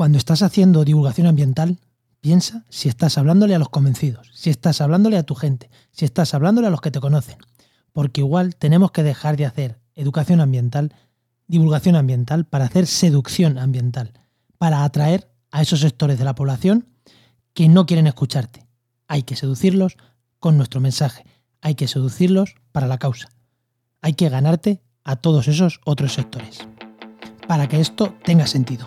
Cuando estás haciendo divulgación ambiental, piensa si estás hablándole a los convencidos, si estás hablándole a tu gente, si estás hablándole a los que te conocen. Porque igual tenemos que dejar de hacer educación ambiental, divulgación ambiental, para hacer seducción ambiental, para atraer a esos sectores de la población que no quieren escucharte. Hay que seducirlos con nuestro mensaje, hay que seducirlos para la causa. Hay que ganarte a todos esos otros sectores. Para que esto tenga sentido.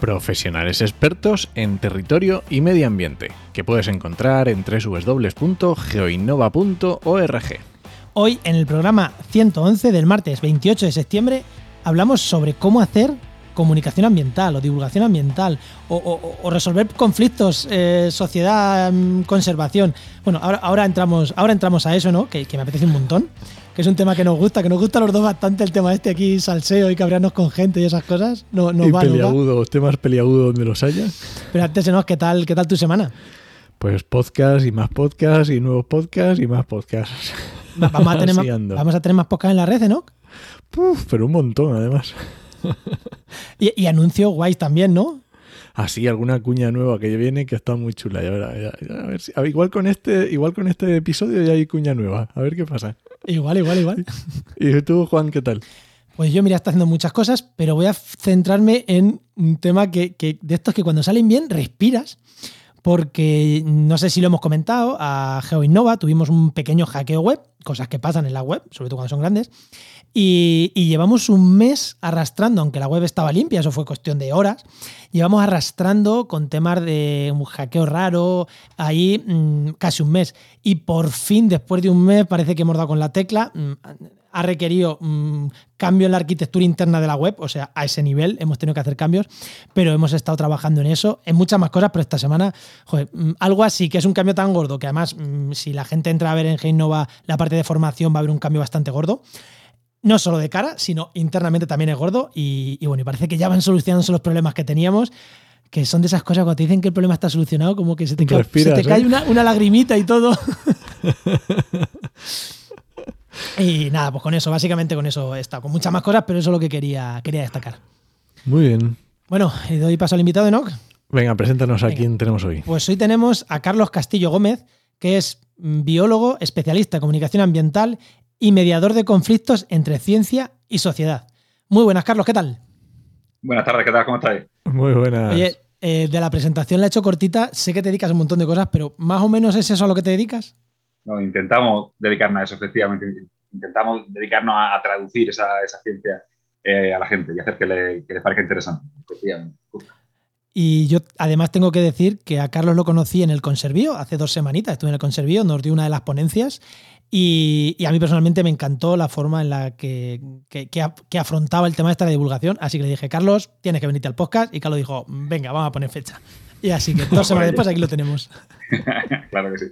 Profesionales expertos en territorio y medio ambiente, que puedes encontrar en www.geoinnova.org. Hoy, en el programa 111 del martes 28 de septiembre, hablamos sobre cómo hacer comunicación ambiental o divulgación ambiental o, resolver conflictos eh, sociedad mm, conservación. Bueno ahora, ahora entramos ahora entramos a eso no que me apetece un montón que es un tema que nos gusta que nos gusta a los dos bastante el tema este aquí salseo y cabrearnos con gente y esas cosas no, nos y va, nos va. peliagudos, temas peliagudos donde los haya. pero antes ¿no? qué tal qué tal tu semana Pues podcast y más podcast y nuevos podcasts y más podcasts. Va- vamos a tener más, vamos a tener más podcast en la red ¿no? Puf, pero un montón además. y, y anuncios guays también no Así alguna cuña nueva que viene que está muy chula. Ya verá, ya- ya a ver si- igual con este, igual con este episodio ya hay cuña nueva. A ver qué pasa. igual igual igual ¿Y tú, Juan, qué tal? Pues yo, mira, está haciendo muchas cosas, pero voy a centrarme en un tema que, que- de estos que cuando salen bien respiras, porque no sé si lo hemos comentado, a GeoInnova tuvimos un pequeño hackeo web, cosas que pasan en la web, sobre todo cuando son grandes, y, llevamos un mes arrastrando, aunque la web estaba limpia, eso fue cuestión de horas, llevamos arrastrando con temas de un hackeo raro, ahí mm, casi un mes. Y por fin, después de un mes, parece que hemos dado con la tecla. mm, ha requerido mm, cambio en la arquitectura interna de la web, o sea, a ese nivel hemos tenido que hacer cambios, pero hemos estado trabajando en eso, en muchas más cosas, pero esta semana, joder, mm, algo así, que es un cambio tan gordo, que además, mm, si la gente entra a ver en Geinova la parte de formación, va a haber un cambio bastante gordo. No solo de cara, sino internamente también es gordo. Y, y bueno, y parece que ya van solucionándose los problemas que teníamos, que son de esas cosas cuando te dicen que el problema está solucionado, como que se te, ca- se cae ¿eh? una, una lagrimita y todo. y nada, pues con eso, básicamente con eso he estado, con muchas más cosas, pero eso es lo que quería, quería destacar. Muy bien. Bueno, y doy paso al invitado, Enoch. Venga, preséntanos a quién tenemos hoy. Pues hoy tenemos a Carlos Castillo Gómez, que es mm, biólogo, especialista en comunicación ambiental y mediador de conflictos entre ciencia y sociedad. Muy buenas, Carlos, ¿qué tal? Buenas tardes, ¿qué tal? ¿Cómo estáis? Muy buenas. Oye, eh, de la presentación la he hecho cortita, sé que te dedicas a un montón de cosas, pero más o menos es eso a lo que te dedicas. No, intentamos dedicarnos a eso, efectivamente. Intentamos dedicarnos a, a traducir esa, esa ciencia eh, a la gente y hacer que le, que les parezca interesante. Efectivamente. Y yo además tengo que decir que a Carlos lo conocí en el Conservío, hace dos semanitas estuve en el Conservío, nos dio una de las ponencias y, y a mí personalmente me encantó la forma en la que, que- que afrontaba el tema de esta divulgación, así que le dije, Carlos, tienes que venirte al podcast y Carlos dijo, venga, vamos a poner fecha. Y así que dos semanas después aquí lo tenemos. claro que sí.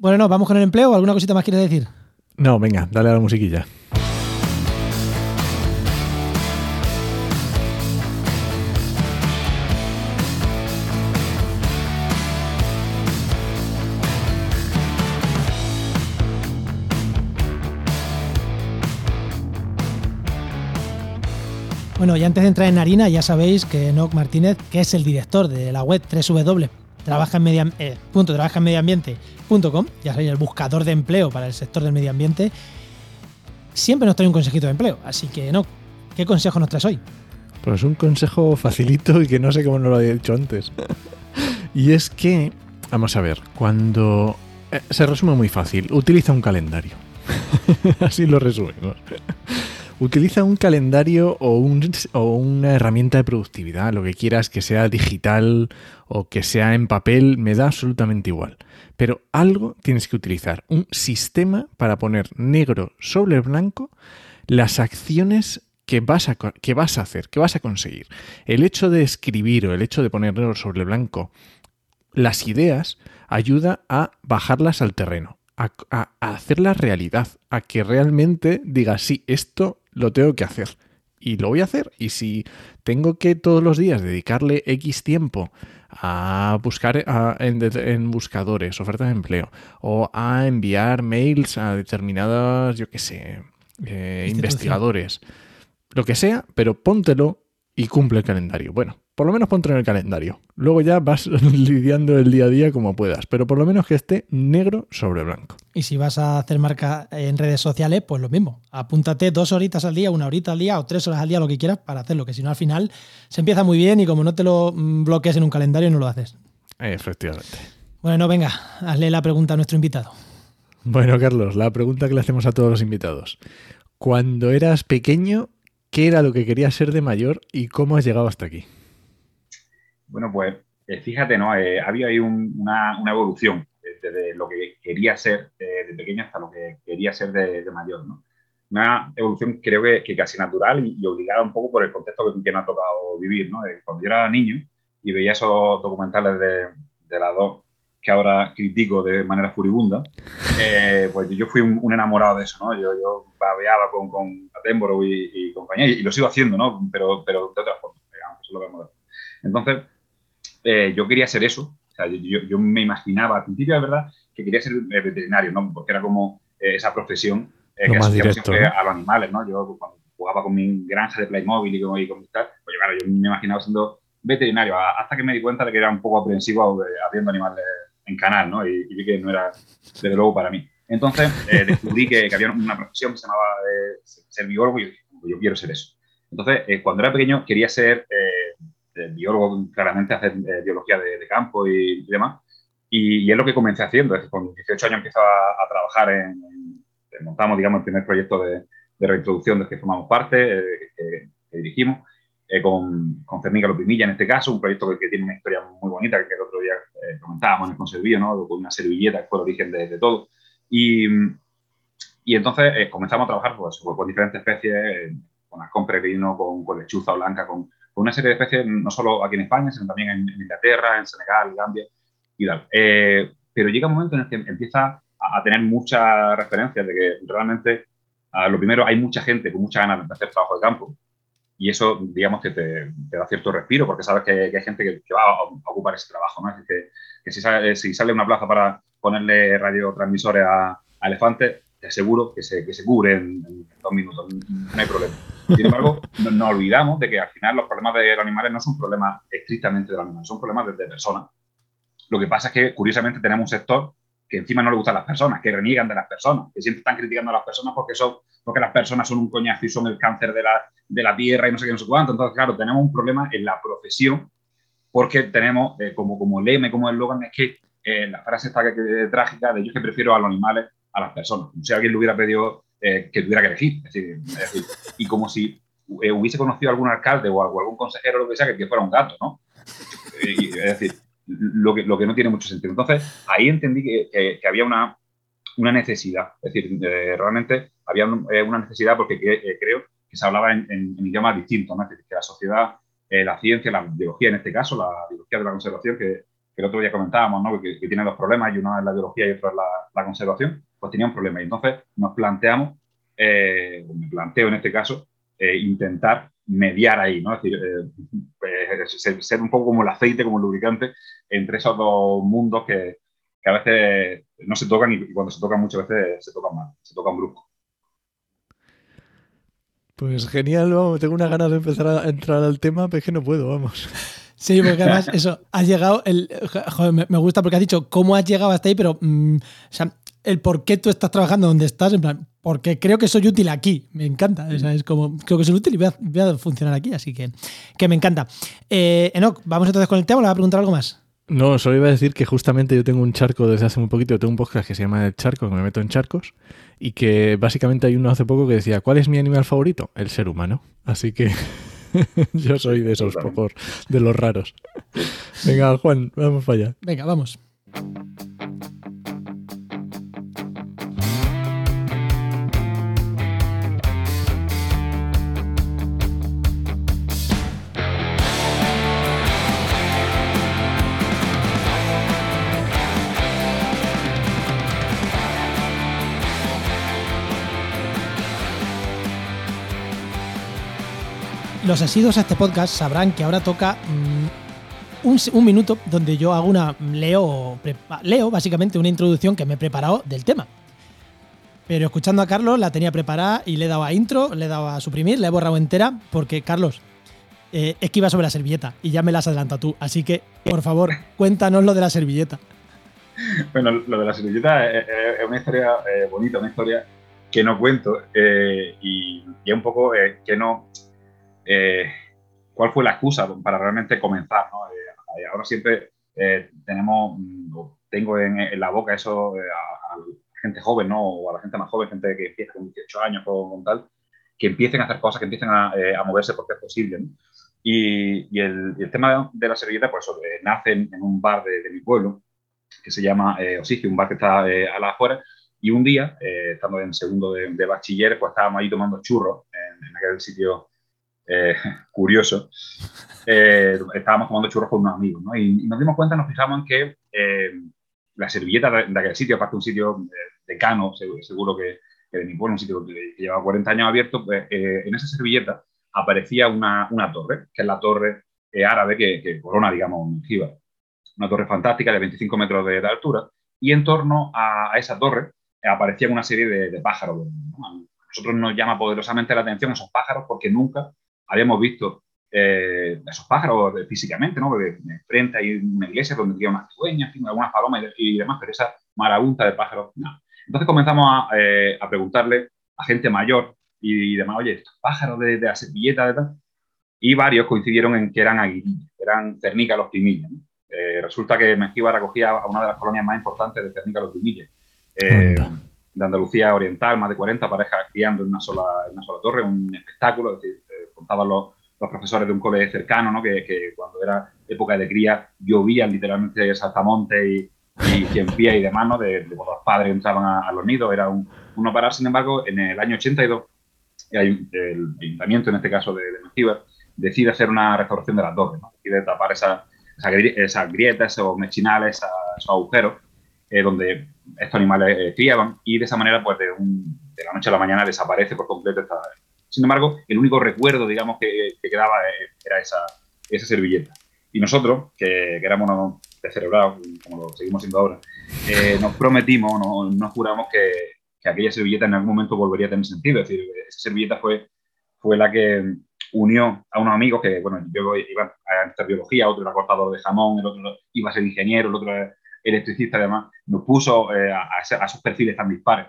Bueno, no, vamos con el empleo, ¿alguna cosita más quieres decir? No, venga, dale a la musiquilla. Bueno, y antes de entrar en harina, ya sabéis que Enoch Martínez, que es el director de la web www.trabajaenmedioambiente.com, ya sabéis, el buscador de empleo para el sector del medio ambiente, siempre nos trae un consejito de empleo. Así que, no, ¿qué consejo nos traes hoy? Pues un consejo facilito y que no sé cómo no lo había dicho antes. y es que, vamos a ver, cuando... eh, se resume muy fácil, utiliza un calendario. Así lo resumimos. Utiliza un calendario o, un- o una herramienta de productividad, lo que quieras, que sea digital o que sea en papel, me da absolutamente igual. Pero algo tienes que utilizar, un sistema para poner negro sobre blanco las acciones que vas, a, que vas a hacer, que vas a conseguir. El hecho de escribir o el hecho de poner negro sobre blanco las ideas ayuda a bajarlas al terreno, a hacerlas realidad, a que realmente digas, sí, esto lo tengo que hacer. Y lo voy a hacer. Y si tengo que todos los días dedicarle X tiempo a buscar a- en, buscadores, ofertas de empleo, o a enviar mails a determinadas, yo qué sé, eh, investigadores, lo que sea, pero póntelo y cumple el calendario. Bueno, por lo menos póntelo en el calendario. Luego ya vas lidiando el día a día como puedas, pero por lo menos que esté negro sobre blanco. Y si vas a hacer marca en redes sociales, pues lo mismo. Apúntate dos horitas al día, una horita al día o tres horas al día, lo que quieras, para hacerlo, que si no al final se empieza muy bien y como no te lo mm, bloquees en un calendario, no lo haces. Efectivamente. Bueno, no, venga, hazle la pregunta a nuestro invitado. Bueno, Carlos, la pregunta que le hacemos a todos los invitados. Cuando eras pequeño, ¿qué era lo que querías ser de mayor y cómo has llegado hasta aquí? Bueno, pues eh, fíjate, ¿no? Eh, había ahí un- una, una evolución eh, desde lo que quería ser eh, de pequeño hasta lo que quería ser de, de mayor, ¿no? Una evolución creo que, que casi natural y, y obligada un poco por el contexto que, que me ha tocado vivir, ¿no? Cuando yo era niño y veía esos documentales de, de las dos que ahora critico de manera furibunda, eh, pues yo fui un, un enamorado de eso, ¿no? Yo, yo babeaba con, con Attenborough y, y compañía y, y lo sigo haciendo, ¿no? Pero, pero de otra forma, digamos, eso lo vemos. Entonces, eh, yo quería ser eso. O sea, yo, yo- me imaginaba, al principio, es verdad, que quería ser eh, veterinario, ¿no? Porque era como eh, esa profesión eh, que directo, siempre ¿no? a los animales, ¿no? Yo cuando jugaba con mi granja de Playmobil y con, y con tal, pues claro, yo me imaginaba siendo veterinario, hasta que me di cuenta de que era un poco aprensivo eh, abriendo animales en canal, ¿no? Y, y vi que no era, desde luego, para mí. Entonces, eh, descubrí que, que había una profesión que se llamaba eh, ser biólogo y yo dije, "Pues yo quiero ser eso. Entonces, eh, cuando era pequeño quería ser eh, eh, biólogo, claramente hacer eh, biología de, de campo y, y demás. Y, y es lo que comencé haciendo. Es decir, con 18 años empiezo a, a trabajar en, en- montamos, digamos, el primer proyecto de, de reintroducción del que formamos parte, eh, que, que dirigimos, eh, con, con Fermín Galopimilla en este caso, un proyecto que, que tiene una historia muy bonita, que el otro día eh, comentábamos en el conservío, ¿no? Con una servilleta que fue el origen de, de todo. Y, y entonces eh, comenzamos a trabajar pues, con diferentes especies, eh, con ascón peregrino, con, con lechuza blanca, con, con una serie de especies, no solo aquí en España, sino también en, en Inglaterra, en Senegal, Gambia y tal. Eh, pero llega un momento en el que empieza a, a tener muchas referencias de que realmente, ah, lo primero, hay mucha gente con muchas ganas de hacer trabajo de campo. Y eso, digamos, que te, te da cierto respiro, porque sabes que, que hay gente que, que va a, ocupar ese trabajo, ¿no? Es decir, que, que si, sale, si sale una plaza para ponerle radiotransmisores a, a elefantes, te aseguro que se, que se cubre en, en dos minutos, no hay problema. Sin embargo, no, no olvidamos de que al final los problemas de los animales no son problemas estrictamente de los animales, son problemas de, de personas. Lo que pasa es que, curiosamente, tenemos un sector que encima no le gustan las personas, que reniegan de las personas, que siempre están criticando a las personas porque, son, porque las personas son un coñazo y son el cáncer de la, de la tierra y no sé qué, no sé cuánto. Entonces, claro, tenemos un problema en la profesión porque tenemos eh, como, como lema, como eslogan, es que eh, la frase está que, que, trágica de yo que prefiero a los animales a las personas. Como si alguien le hubiera pedido eh, que tuviera que elegir. Es decir, es decir, y como si eh, hubiese conocido a algún alcalde o, o algún consejero o lo que sea que, que fuera un gato, ¿no? Y, es decir, lo que, lo que no tiene mucho sentido. Entonces, ahí entendí que, que, que había una, una, necesidad. Es decir, eh, realmente había eh, una necesidad porque que, creo que se hablaba en, en, en idiomas distintos, ¿no? Decir, que la sociedad, eh, la ciencia, la biología en este caso, la biología de la conservación, que, que el otro día comentábamos, ¿no? que, que, tiene dos problemas, y uno es la biología y otro es la, la conservación, pues tenía un problema. Y entonces nos planteamos, eh, me planteo en este caso, eh, intentar mediar ahí, ¿no? Es decir, eh, ser, ser, un poco como el aceite, como el lubricante entre esos dos mundos que, que a veces no se tocan y, cuando se tocan muchas veces se tocan mal, se tocan brusco. Pues genial, vamos, tengo unas ganas de empezar a entrar al tema, pero es que no puedo, vamos. Sí, porque además eso, has llegado, el, joder, me, me, gusta porque has dicho cómo has llegado hasta ahí, pero mmm, o sea, el por qué tú estás trabajando donde estás, en plan, porque creo que soy útil aquí, me encanta, o sea, es como, creo que soy útil y voy a, voy a funcionar aquí, así que, que me encanta. Eh, Enoch, vamos entonces con el tema, ¿le vas a preguntar algo más? No, solo iba a decir que justamente yo tengo un charco desde hace muy poquito, yo tengo un podcast que se llama El Charco, que me meto en charcos, y que básicamente hay uno hace poco que decía, ¿cuál es mi animal favorito? El ser humano. Así que yo soy de esos pocos, de los raros. Venga, Juan, vamos para allá. Venga, vamos. Los asidos a este podcast sabrán que ahora toca mm, un, minuto donde yo hago una. Leo, leo básicamente una introducción que me he preparado del tema. Pero escuchando a Carlos la tenía preparada y le he dado a intro, le he dado a suprimir, le he borrado entera, porque Carlos, eh, es que iba sobre la servilleta y ya me la has adelantado tú. Así que, por favor, cuéntanos lo de la servilleta. Bueno, lo de la servilleta es una historia eh, bonita, una historia que no cuento eh, y, y es un poco eh, que no. Eh, ¿Cuál fue la excusa para realmente comenzar? ¿no? Eh, ahora siempre eh, tenemos, mm, tengo en, en la boca eso eh, a, a gente joven, ¿no? O a la gente más joven, gente que empieza con 18 años o con tal, que empiecen a hacer cosas, que empiecen a, eh, a moverse porque es posible. ¿no? Y, y el, y el tema de la servilleta, pues eso, eh, nace en, en un bar de, de mi pueblo, que se llama Osigio, un bar que está a las afueras. Y un día, eh, estando en segundo de, de bachiller, pues estábamos ahí tomando churros en, en aquel sitio eh, curioso. Eh, estábamos tomando churros con unos amigos, ¿no? Y, y nos dimos cuenta, nos fijamos en que eh, la servilleta de, de aquel sitio, aparte un sitio eh, decano, seguro, seguro que, que de mi pueblo, un sitio que, que lleva 40 años abierto, pues eh, en esa servilleta aparecía una, una torre, que es la torre eh, árabe que, que corona, digamos, Mengíbar una torre fantástica de 25 metros de, de altura, y en torno a, a esa torre aparecían una serie de, de pájaros. ¿no? A nosotros nos llama poderosamente la atención esos pájaros porque nunca habíamos visto eh, esos pájaros físicamente, ¿no? Porque frente hay una iglesia donde había unas cigüeñas, algunas palomas y, y demás, pero esa marabunta de pájaros, no. Entonces comenzamos a, eh, a preguntarle a gente mayor y, demás, oye, estos pájaros de, de la servilleta, de tal, y varios coincidieron en que eran aguilillas, eran cernica los pimillas. ¿no? Eh, resulta que Mengíbar acogía a una de las colonias más importantes de Cernica los Pimilles. Eh, de Andalucía Oriental, más de 40 parejas criando en una sola, en una sola torre, un espectáculo, es decir, contaban los, los profesores de un colegio cercano, ¿no? que, que cuando era época de cría llovían literalmente saltamontes y, y cien y demás, ¿no? de, de cuando los padres entraban a, a los nidos, era un, un no parar. Sin embargo, en el año 82, el, el ayuntamiento, en este caso de, de decide hacer una restauración de las torres, ¿no? decide tapar esa, esa esas grietas, esos mechinales, esa- esos agujeros eh, donde estos animales eh, criaban y de esa manera, pues de, un- de la noche a la mañana desaparece por completo esta. Sin embargo, el único recuerdo, digamos, que, que quedaba eh, era esa, servilleta. Y nosotros, que, que éramos unos descerebrados, como lo seguimos siendo ahora, eh, nos prometimos, nos, juramos que, que aquella servilleta en algún momento volvería a tener sentido. Es decir, esa servilleta fue, la que unió a unos amigos que, bueno, yo iba a hacer biología, otro era cortador de jamón, el otro iba a ser ingeniero, el otro era electricista, además, nos puso eh, a, a esos perfiles tan dispares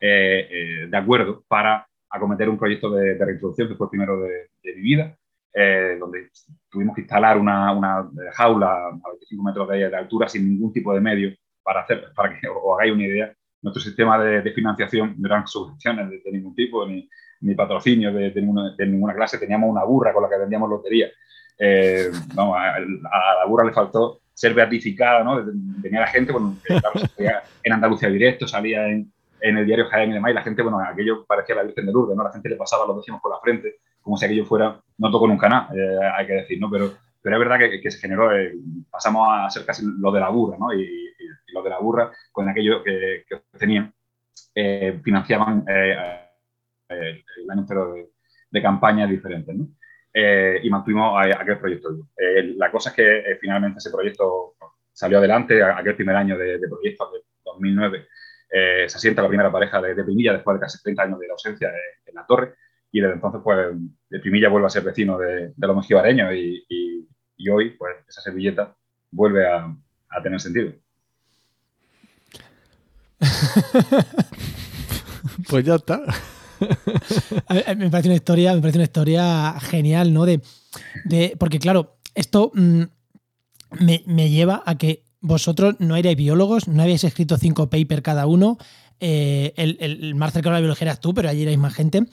de acuerdo para acometer un proyecto de, de reintroducción que fue el primero de, de mi vida, eh, donde tuvimos que instalar una, una jaula a 25 metros de, de altura sin ningún tipo de medio para, hacer, para que os hagáis una idea. Nuestro sistema de, de financiación no eran subvenciones de, de ningún tipo, ni, ni patrocinio de, de ninguna, clase. Teníamos una burra con la que vendíamos lotería. Eh, vamos, a, a la burra le faltó ser beatificada, ¿no? Venía la gente, bueno, en Andalucía Directo, salía en, en el diario Jaén y demás, y la gente, bueno, aquello parecía la Virgen de Lourdes, ¿no? La gente le pasaba los décimos por la frente, como si aquello fuera, no tocó nunca nada, eh, hay que decir, ¿no? Pero, pero es verdad que, que se generó, eh, pasamos a ser casi lo de la burra, ¿no? Y, y, y lo de la burra, con aquello que, que tenían, eh, financiaban eh, eh, el año entero de, de campañas diferentes, ¿no? Eh, y mantuvimos a, a aquel proyecto. La cosa es que finalmente ese proyecto salió adelante, a, aquel primer año de, de proyecto, de 2009, eh, se asienta la primera pareja de, de Primilla después de casi 30 años de ausencia en la torre, y desde entonces, pues, de Primilla vuelve a ser vecino de, de los mejibareños, y, y, y, hoy, pues, esa servilleta vuelve a, a tener sentido. pues ya está. me parece una historia, me parece una historia genial, ¿no? De, de porque claro, esto mmm, me, me, lleva a que vosotros no erais biólogos, no habéis escrito cinco papers cada uno. Eh, el, el, más cercano a la biología eras tú, pero allí erais más gente.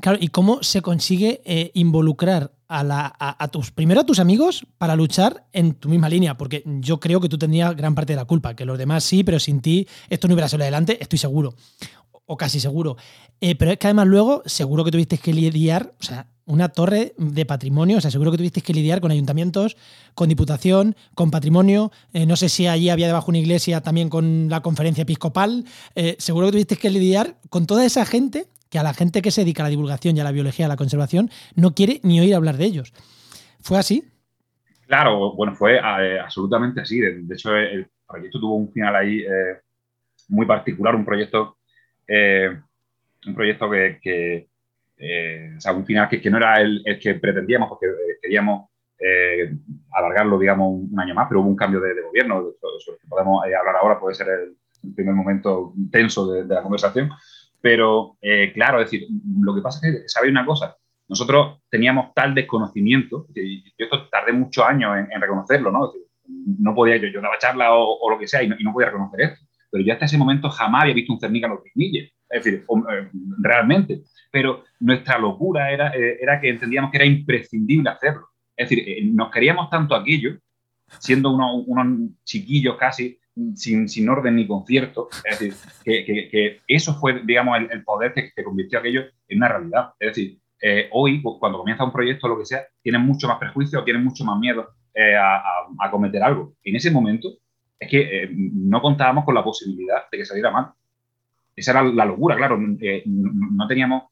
Claro, ¿y cómo se consigue eh, involucrar a, la, a, a, tus, primero a tus amigos para luchar en tu misma línea? Porque yo creo que tú tendrías gran parte de la culpa, que los demás sí, pero sin ti esto no hubiera salido adelante, estoy seguro o casi seguro. Eh, pero es que además luego seguro que tuvisteis que lidiar, o sea, una torre de patrimonio, o sea, seguro que tuvisteis que lidiar con ayuntamientos, con diputación, con patrimonio. Eh, no sé si allí había debajo una iglesia también con la conferencia episcopal. Eh, seguro que tuvisteis que lidiar con toda esa gente que a la gente que se dedica a la divulgación y a la biología, a la conservación, no quiere ni oír hablar de ellos. ¿Fue así? Claro, bueno, fue absolutamente así. De, hecho, el proyecto tuvo un final ahí muy particular, un proyecto, eh, un proyecto que, o sea, un final que, no era el, que pretendíamos, porque queríamos alargarlo, digamos, un, año más, pero hubo un cambio de, gobierno, sobre que podemos hablar ahora, puede ser el, primer momento tenso de, la conversación. Pero, claro, es decir, lo que pasa es que, ¿sabéis una cosa? nosotros teníamos tal desconocimiento, y yo esto tardé muchos años en, reconocerlo, ¿no? No podía, yo, yo daba charla o, lo que sea y no, podía reconocer esto. Pero yo hasta ese momento jamás había visto un cernic a los pinilles, es decir, eh, realmente. Pero nuestra locura era, eh, era que entendíamos que era imprescindible hacerlo. Es decir, eh, nos queríamos tanto aquello, siendo unos, unos chiquillos casi, sin, sin, orden ni concierto. Es decir, que, que, eso fue, digamos, el, poder que, que, convirtió aquello en una realidad. Es decir, hoy, pues, cuando comienza un proyecto o lo que sea, tienen mucho más prejuicio, tienen mucho más miedo eh, a, cometer algo. en ese momento es que eh, no contábamos con la posibilidad de que saliera mal. Esa era la locura, claro. no teníamos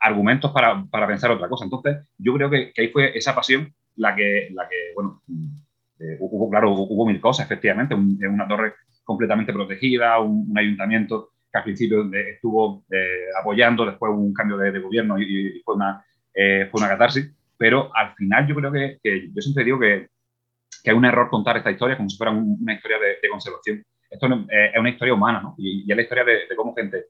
argumentos para, para, pensar otra cosa. Entonces, yo creo que, ahí fue esa pasión la que, la que bueno, hubo, claro, hubo, mil cosas, efectivamente. una torre completamente protegida, un ayuntamiento al principio estuvo eh, apoyando, después hubo un cambio de, gobierno y, fue, una, eh, fue una catarsis, pero al final yo creo que, yo siempre digo que, que, es un error contar esta historia como si fuera una historia de, conservación. Esto eh, es una historia humana, ¿no? Y, es la historia de, cómo gente,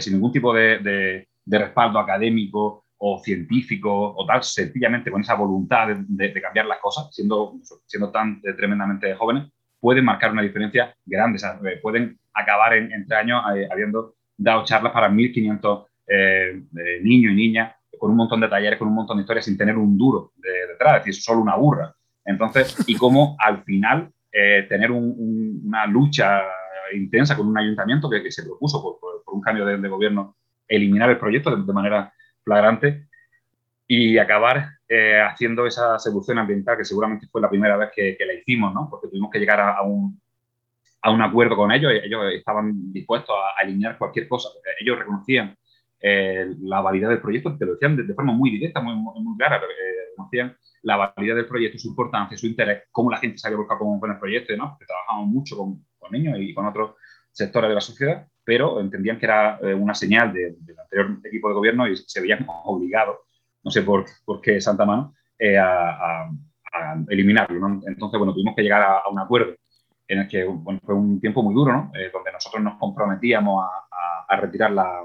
sin ningún tipo de, respaldo académico o científico o tal, sencillamente con esa voluntad de, cambiar las cosas, siendo, siendo tan tremendamente jóvenes, pueden marcar una diferencia grande. pueden acabar en, entre años eh, habiendo dado charlas para 1.500 eh, niños y niñas con un montón de talleres, con un montón de historias sin tener un duro detrás, es decir, solo una burra. Entonces, y cómo al final eh, tener una lucha intensa con un ayuntamiento que, se propuso por, un cambio de, gobierno eliminar el proyecto de, manera flagrante y acabar haciendo esa seducción ambiental que seguramente fue la primera vez que, la hicimos, ¿no? porque tuvimos que llegar a un, a un acuerdo con ellos, ellos estaban dispuestos a, eliminar cualquier cosa, ellos reconocían eh, la validez del proyecto, te lo decían de, forma muy directa, muy, muy, clara, eh, reconocían la validez del proyecto, su importancia, su interés, cómo la gente se había con, el proyecto, ¿no? porque trabajamos mucho con, con, niños y con otros sectores de la sociedad, pero entendían que era eh, una señal del anterior equipo de gobierno y se veían obligados, no sé por, por qué Santa Mano, a, a, eliminarlo. Entonces, bueno, tuvimos que llegar a un acuerdo en el que fue un tiempo muy duro, ¿no? Eh, donde nosotros nos comprometíamos a, retirar la,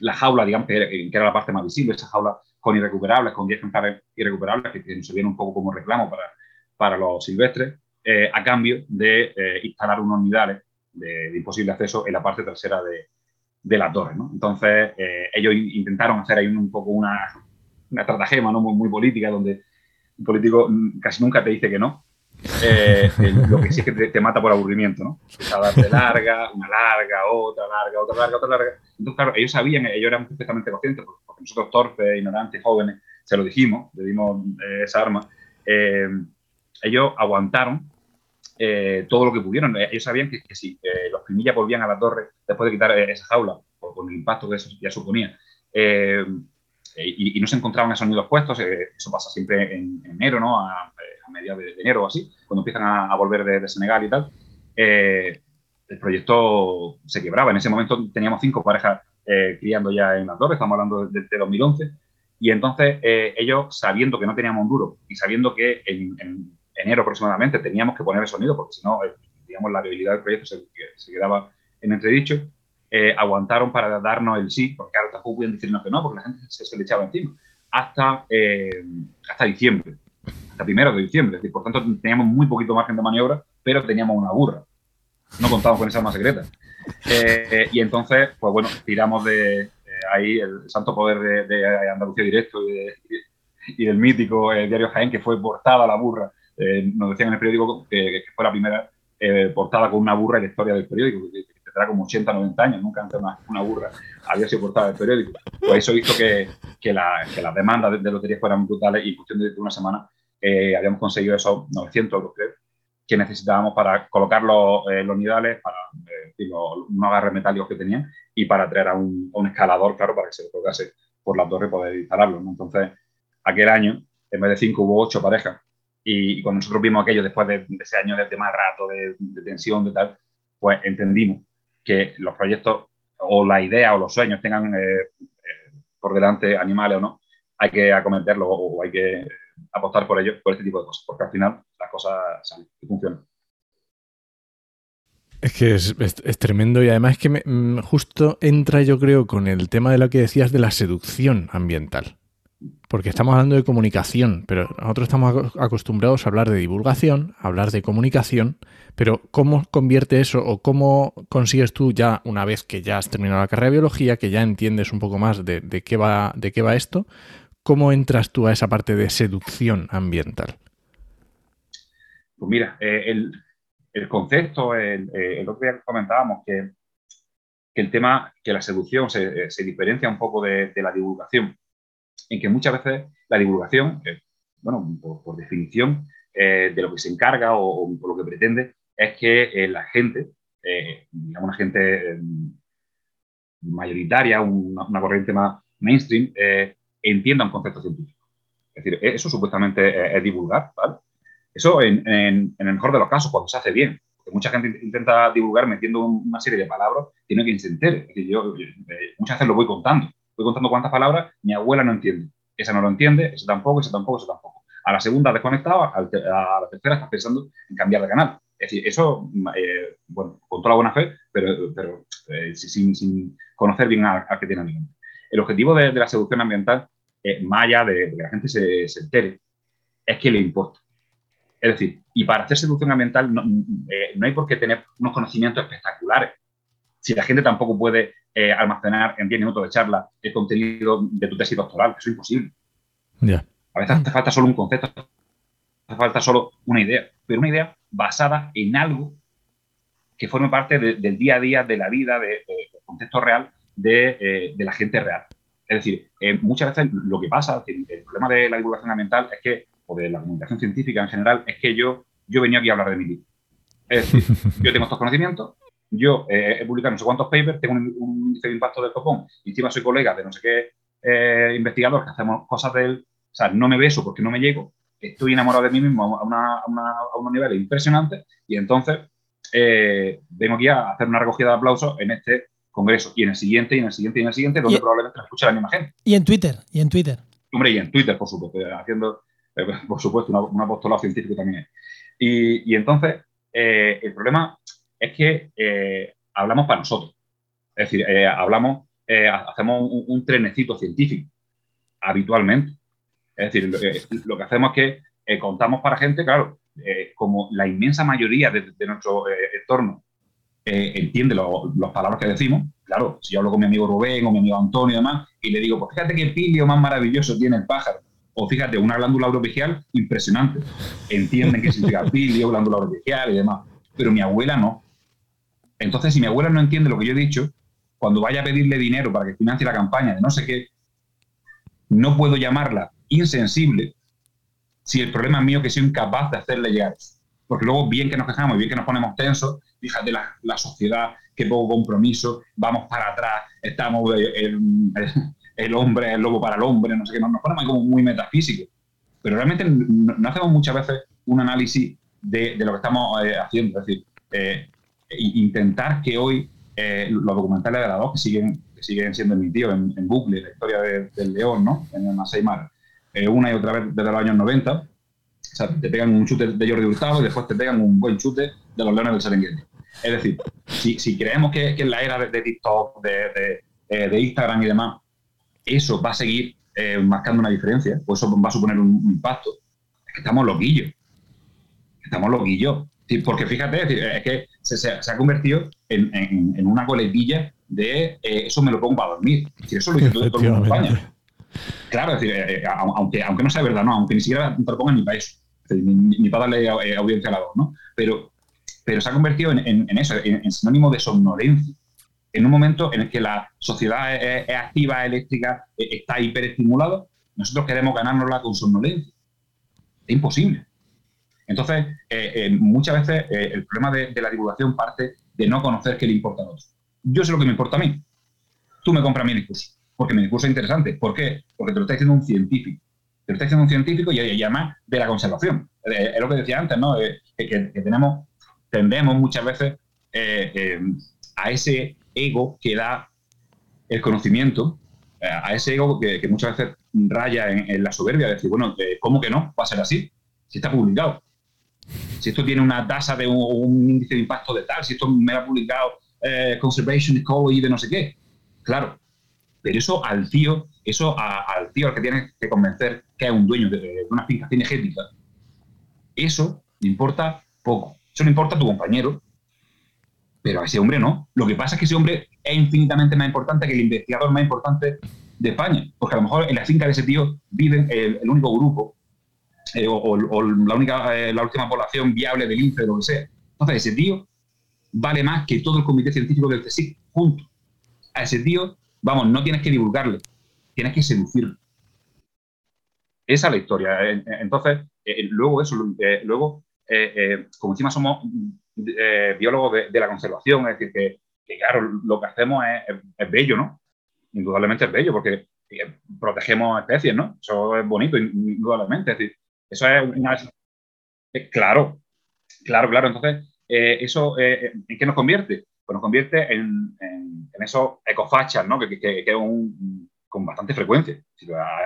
la, jaula, digamos, que era, la parte más visible, esa jaula con irrecuperables, con 10 ejemplares irrecuperables, que, se viene un poco como reclamo para, para los silvestres, eh, a cambio de eh, instalar unos nidales de, imposible acceso en la parte trasera de, de la torre. Entonces, ellos intentaron hacer ahí un, poco una, una estratagema ¿no? muy, muy política, donde un político casi nunca te dice que no, eh, lo que sí es que te, mata por aburrimiento, ¿no? a darte larga, una larga, otra larga, otra larga, otra larga. Entonces, claro, ellos sabían, ellos eran perfectamente conscientes, porque nosotros torpes, ignorantes, jóvenes, se lo dijimos, le dimos eh, esa arma. Eh, ellos aguantaron todo lo que pudieron. Ellos sabían que, si los primillas volvían a la torre después de quitar esa jaula, con el impacto que eso ya suponía, y, no se encontraban esos nidos puestos, eso pasa siempre en, enero, ¿no? A, a mediados de enero o así, cuando empiezan a, volver de, Senegal y tal, eh, el proyecto se quebraba. En ese momento teníamos cinco parejas eh, criando ya en las torres, estamos hablando de, 2011, y entonces eh, ellos, sabiendo que no teníamos un duro y sabiendo que en, enero aproximadamente teníamos que poner el sonido, porque si no, digamos, la viabilidad del proyecto se, se quedaba en entredicho, aguantaron para darnos el sí, porque claro, tampoco podían decirnos que no, porque la gente se, le echaba encima, hasta, hasta diciembre hasta primero de diciembre. Es por tanto, teníamos muy poquito margen de maniobra, pero teníamos una burra. No contábamos con esa arma secreta. Eh, y entonces, pues bueno, tiramos de eh, ahí el santo poder de, Andalucía Directo y, del mítico eh, diario Jaén, que fue portada la burra. nos decían en el periódico que, fue la primera portada con una burra en la historia del periódico, que, tendrá como 80, 90 años, nunca antes una, una burra había sido portada del periódico. Pues eso hizo que, que, que las demandas de, loterías fueran brutales y en cuestión de una semana eh, habíamos conseguido esos 900 euros, que necesitábamos para colocar los, eh, los nidales, para eh, unos agarres metálicos que tenían y para traer a un, escalador, claro, para que se colocase por la torre y poder instalarlo. Entonces, aquel año, en vez de cinco, hubo ocho parejas. Y, y cuando nosotros vimos aquello después de, de ese año de, más rato, de, de tensión, de tal, pues entendimos que los proyectos o la idea o los sueños tengan eh, por delante animales o no, hay que acometerlo o hay que apostar por ello, por este tipo de cosas, porque al final las cosas salen y funcionan. Es que es, es, tremendo y además es que me, mm, justo entra yo creo con el tema de lo que decías de la seducción ambiental. Porque estamos hablando de comunicación, pero nosotros estamos acostumbrados a hablar de divulgación, a hablar de comunicación, pero ¿cómo convierte eso o cómo consigues tú ya, una vez que ya has terminado la carrera de biología, que ya entiendes un poco más de, de qué, va, de qué va esto, ¿cómo entras tú a esa parte de seducción ambiental? Pues mira, eh, el, el, concepto, el, eh, el, otro día comentábamos que, que, el tema, que la seducción se, se diferencia un poco de, la divulgación, en que muchas veces la divulgación, eh, bueno, por, por definición, eh, de lo que se encarga o, o, lo que pretende es que la gente, digamos una gente mayoritaria, una, corriente más mainstream, entienda un concepto científico. Es decir, eso supuestamente es divulgar, ¿vale? Eso en, en, en, el mejor de los casos, cuando se hace bien. Porque mucha gente intenta divulgar metiendo una serie de palabras que no hay quien se entere. Es decir, yo, yo eh, muchas veces lo voy contando. Voy contando cuántas palabras mi abuela no entiende. Esa no lo entiende, ese tampoco, ese tampoco, ese tampoco. A la segunda desconectado, a la tercera estás pensando en cambiar de canal. Es decir, eso, eh, bueno, con toda la buena fe, pero, pero eh, sin, sin, conocer bien al, al que tiene. El objetivo de, de la seducción ambiental, eh, más allá de, de, que la gente se, se entere, es que le importa. Es decir, y para hacer seducción ambiental no, eh, no, hay por qué tener unos conocimientos espectaculares. Si la gente tampoco puede eh, almacenar en 10 minutos de charla el contenido de tu tesis doctoral, eso es imposible. Yeah. A veces hace falta solo un concepto, hace falta solo una idea, pero una idea basada en algo que forme parte de, del día a día, de la vida, de, de, del contexto real de, eh, de, la gente real. Es decir, eh, muchas veces lo que pasa, el, el problema de la divulgación ambiental es que o de la comunicación científica en general, es que yo, yo venía aquí a hablar de mi libro. Es decir, yo tengo estos conocimientos, yo eh, he publicado no sé cuántos papers, tengo un, un, índice de impacto del copón, y encima soy colega de no sé qué eh, investigador que hacemos cosas del... O sea, no me beso porque no me llego, estoy enamorado de mí mismo a, una, a, una, a unos niveles impresionantes, y entonces eh, vengo aquí a hacer una recogida de aplausos en este congreso, y en el siguiente, y en el siguiente, y en el siguiente, donde y, probablemente la escuche la misma gente. Y en Twitter, y en Twitter. Hombre, y en Twitter, por supuesto, haciendo eh, por supuesto, un apostolado científico también. Y, y entonces, eh, el problema es que eh, hablamos para nosotros. Es decir, eh, hablamos, eh, hacemos un, un, trenecito científico habitualmente. Es decir, lo, eh, lo que hacemos es que contamos para gente, claro, como la inmensa mayoría de, de nuestro entorno entiende lo, las palabras que decimos, claro, si yo hablo con mi amigo Rubén o mi amigo Antonio y demás, y le digo, pues fíjate qué pilio más maravilloso tiene el pájaro o fíjate, una glándula oropigial impresionante. Entienden qué significa pilio, glándula oropigial y demás. Pero mi abuela no. Entonces, si mi abuela no entiende lo que yo he dicho, cuando vaya a pedirle dinero para que financie la campaña de no sé qué, no puedo llamarla insensible si el problema es mío que soy incapaz de hacerle llegar. Porque luego, bien que nos quejamos y bien que nos ponemos tensos, fíjate la, la sociedad, qué poco compromiso, vamos para atrás, estamos... Eh, el hombre el lobo para el hombre, no sé qué, nos, nos ponemos como muy metafísicos. Pero realmente no, hacemos muchas veces un análisis de, lo que estamos eh, haciendo. Es decir, eh, intentar que hoy los documentales de la DOC siguen, siguen siendo emitidos en, en bucle, la historia de, del león, ¿no? En el Masai Mar, una y otra vez desde los años 90, o sea, te pegan un chute de Jordi Hurtado y después te pegan un buen chute de los leones del Serengeti. Es decir, si, si creemos que, que, en la era de, TikTok, de, de, eh, de Instagram y demás, eso va a seguir eh, marcando una diferencia, o eso va a suponer un, un impacto, es que estamos loquillos. Estamos loquillos. Porque fíjate, es que se, se, se ha convertido en, en, en, una coletilla de eh, eso me lo pongo para dormir. Es decir, eso lo dice todo, todo el mundo en España. Claro, es decir, eh, aunque, aunque no sea verdad, no, aunque ni siquiera te lo pongan ni para eso, decir, ni, ni, para darle audiencia a la voz, ¿no? Pero, pero se ha convertido en, eso, en, sinónimo de somnolencia en un momento en el que la sociedad es, activa, eléctrica, está hiperestimulado, nosotros queremos ganárnosla con somnolencia. Es imposible. Entonces, muchas veces el problema de, la divulgación parte de no conocer qué le importa al otro. Yo sé lo que me importa a mí. Tú me compras mi discurso, porque mi discurso es interesante. ¿Por qué? Porque te lo está diciendo un científico. Te lo está diciendo un científico y, y además de la conservación. Es lo que decía antes, ¿no? que tenemos, tendemos muchas veces a ese ego que da el conocimiento, eh, a ese ego que, muchas veces raya en, la soberbia, de decir, bueno, eh, ¿cómo que no? Va a ser así, si está publicado. Si esto tiene una tasa de un, índice de impacto de tal, si esto me ha publicado eh, Conservation Ecology de no sé qué. Claro, pero eso al tío, eso al tío al que tienes que convencer que es un dueño de, de una finca cinegética, eso importa poco. Eso le importa a tu compañero, pero a ese hombre no. Lo que pasa es que ese hombre es infinitamente más importante que el investigador más importante de España, porque a lo mejor en la finca de ese tío vive el, único grupo eh, o, la, única, eh, la última población viable del INFE lo que sea. Entonces, ese tío vale más que todo el comité científico del CSIC, junto. A ese tío, vamos, no tienes que divulgarle, tienes que seducirlo. Esa es la historia. Entonces, eh, luego eso, luego, como encima somos eh, biólogos de, la conservación, es decir, que, claro, lo que hacemos es, bello, ¿no? Indudablemente es bello, porque eh, protegemos especies, ¿no? Eso es bonito, indudablemente. Es decir, eso es una... Eh, claro, claro, claro. Entonces, ¿eso en qué nos convierte? Pues nos convierte en, en, esos ecofachas, ¿no? Que, que, con bastante frecuencia.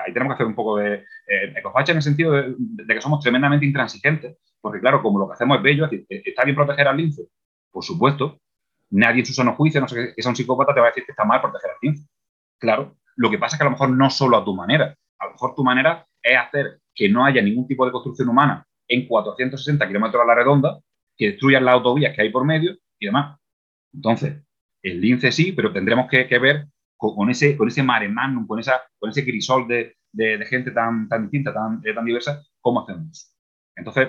Ahí tenemos que hacer un poco de eh, ecofacha en el sentido de, que somos tremendamente intransigentes, porque claro, como lo que hacemos es bello, es decir, eh, ¿está bien proteger al lince? Por supuesto. Nadie en su sano juicio, no sé que sea un psicópata, te va a decir que está mal proteger al lince. Claro. Lo que pasa es que a lo mejor no solo a tu manera. A lo mejor tu manera es hacer que no haya ningún tipo de construcción humana en 460 kilómetros a la redonda, que destruyan las autovías que hay por medio y demás. Entonces, el lince sí, pero tendremos que, ver con, ese, con ese mare magnum, con, esa, con ese crisol de, de, gente tan, tan distinta, tan, eh, tan diversa, ¿cómo hacemos? Entonces,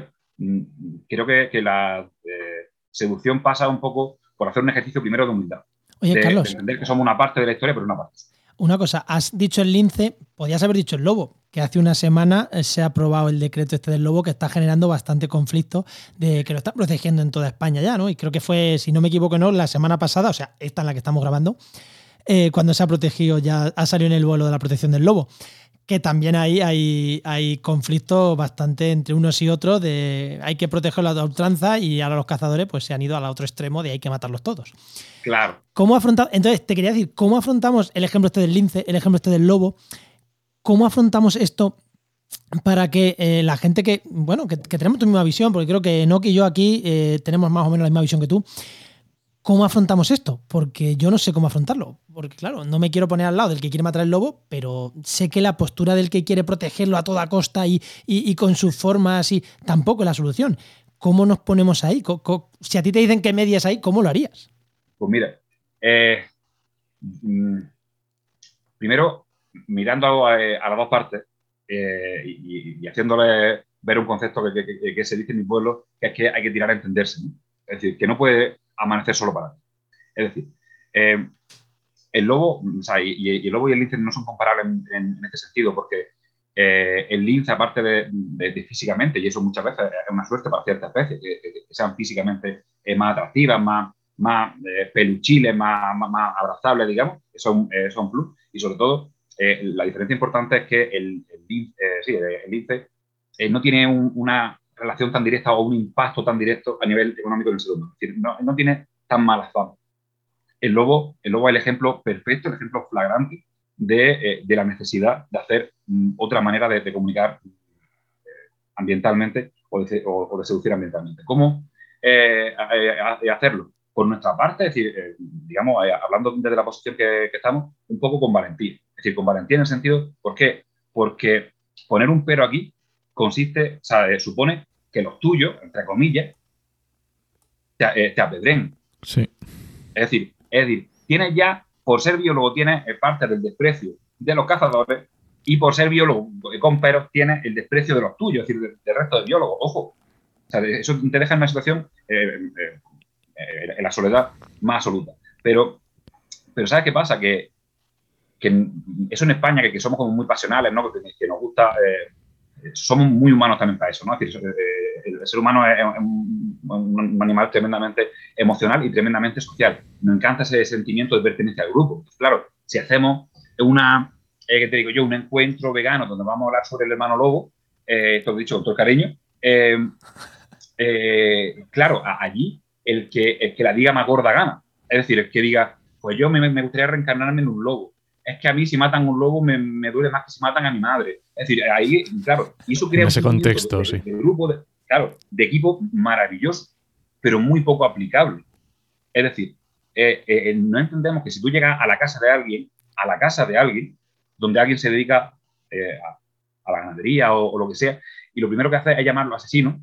creo que, que la eh, seducción pasa un poco por hacer un ejercicio primero de humildad. Oye, Carlos. entender que somos una parte de la historia, pero una parte. Una cosa, has dicho el lince, podías haber dicho el lobo, que hace una semana eh, se ha aprobado el decreto este del lobo que está generando bastante conflicto de que lo están protegiendo en toda España ya, ¿no? Y creo que fue, si no me equivoco, no, la semana pasada, o sea, esta en la que estamos grabando, eh, cuando se ha protegido, ya ha salido en el vuelo de la protección del lobo. Que también ahí hay, hay conflicto bastante entre unos y otros de hay que protegerlo a ultranza y ahora los cazadores pues se han ido al otro extremo de hay que matarlos todos. Claro. ¿Cómo afrontamos? Entonces, te quería decir, ¿cómo afrontamos el ejemplo este del lince, el ejemplo este del lobo? ¿Cómo afrontamos esto para que eh, la gente que, bueno, que, tenemos tu misma visión, porque creo que Noki y yo aquí eh, tenemos más o menos la misma visión que tú, ¿Cómo afrontamos esto? Porque yo no sé cómo afrontarlo. Porque, claro, no me quiero poner al lado del que quiere matar el lobo, pero sé que la postura del que quiere protegerlo a toda costa y, con sus formas y tampoco es la solución. ¿Cómo nos ponemos ahí? Si a ti te dicen que medias ahí, ¿cómo lo harías? Pues mira, eh, mm, primero, mirando a, las dos partes eh, y, haciéndole ver un concepto que, se dice en mi pueblo, que es que hay que tirar a entenderse. Es decir, que no puede amanecer solo para ti. Es decir, eh, el lobo, y, el lince no son comparables en, este sentido, porque eh, el lince, aparte de, físicamente, y eso muchas veces es una suerte para ciertas especies, que, sean físicamente eh, más atractivas, más, más peluchiles, más, más, abrazables, digamos, son, son plus, y sobre todo, la diferencia importante es que el lince no tiene una relación tan directa o un impacto tan directo a nivel económico en el ser humano. Es decir, no, tiene tan mala fama. El lobo, el lobo es el ejemplo perfecto, el ejemplo flagrante de, eh, de la necesidad de hacer mm, otra manera de, comunicar eh, ambientalmente o de, seducir ambientalmente. ¿Cómo eh, hacerlo? Por nuestra parte, es decir, digamos, hablando desde la posición que, que, estamos, un poco con valentía. Es decir, con valentía en el sentido, ¿por qué? Porque poner un pero aquí consiste, o sea, supone que los tuyos, entre comillas, te, eh, apedren. Sí. Es decir, es decir, tienes ya, por ser biólogo, tienes parte del desprecio de los cazadores y por ser biólogo con peros tienes el desprecio de los tuyos, es decir, del, resto de biólogos. Ojo, o sea, eso te deja en una situación, eh, eh, en la soledad más absoluta. Pero, pero ¿sabes qué pasa? Que, que eso en España, que, somos como muy pasionales, ¿no? que, nos gusta somos muy humanos también para eso, ¿no? Es decir, eh, el ser humano es, un, animal tremendamente emocional y tremendamente social. Nos encanta ese sentimiento de pertenencia al grupo. claro, si hacemos una, eh, te digo yo, un encuentro vegano donde vamos a hablar sobre el hermano lobo, eh, he dicho con todo cariño, claro, allí el que, el que la diga más gorda gana. Es decir, el que diga, pues yo me, me gustaría reencarnarme en un lobo es que a mí si matan un lobo me, me, duele más que si matan a mi madre. Es decir, ahí, claro, y eso crea en ese contexto, de, sí. grupo, de, claro, de equipo maravilloso, pero muy poco aplicable. Es decir, eh, eh, no entendemos que si tú llegas a la casa de alguien, a la casa de alguien, donde alguien se dedica eh, a, la ganadería o, lo que sea, y lo primero que hace es llamarlo asesino,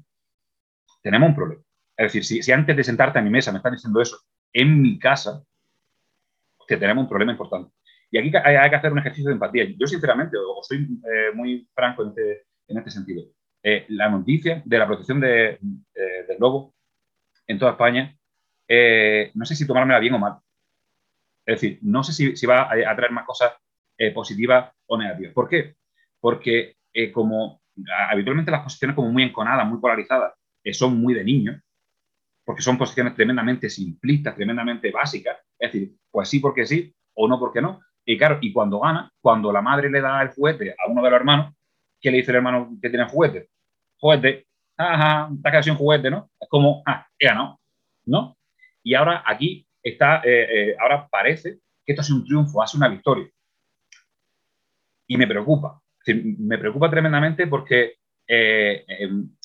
tenemos un problema. Es decir, si, si antes de sentarte a mi mesa me están diciendo eso en mi casa, que tenemos un problema importante. Y aquí hay, que hacer un ejercicio de empatía. Yo, sinceramente, soy eh, muy franco en este, en este sentido. Eh, la noticia de la protección de, eh, del lobo en toda España, no sé si tomármela bien o mal. Es decir, no sé si, si va a, traer más cosas positivas o negativas. ¿Por qué? Porque como habitualmente las posiciones como muy enconadas, muy polarizadas, son muy de niños, porque son posiciones tremendamente simplistas, tremendamente básicas. Es decir, pues sí porque sí o no porque no. Y claro, y cuando gana, cuando la madre le da el juguete a uno de los hermanos, ¿qué le dice el hermano que tiene juguete? Juguete, ajá, está casi un juguete, ¿no? Es como, ah, he ganado, ¿no? Y ahora aquí está, eh, eh, ahora parece que esto es un triunfo, hace una victoria. Y me preocupa, me preocupa tremendamente porque, eh,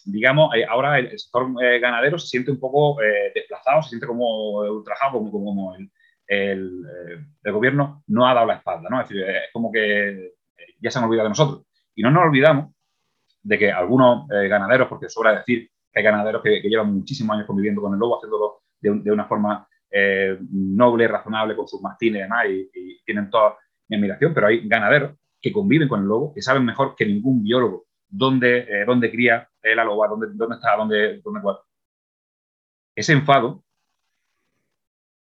digamos, ahora el sector ganadero se siente un poco desplazado, se siente como ultrajado, como, como el, el, eh, el, gobierno no ha dado la espalda, ¿no? Es decir, es como que ya se han olvidado de nosotros. Y no nos olvidamos de que algunos eh, ganaderos, porque sobra decir que hay ganaderos que, llevan muchísimos años conviviendo con el lobo, haciéndolo de, una forma eh, noble, razonable, con sus mastines y demás, y, tienen toda mi admiración, pero hay ganaderos que conviven con el lobo, que saben mejor que ningún biólogo dónde, dónde cría la loba, dónde, dónde está, dónde, dónde Ese enfado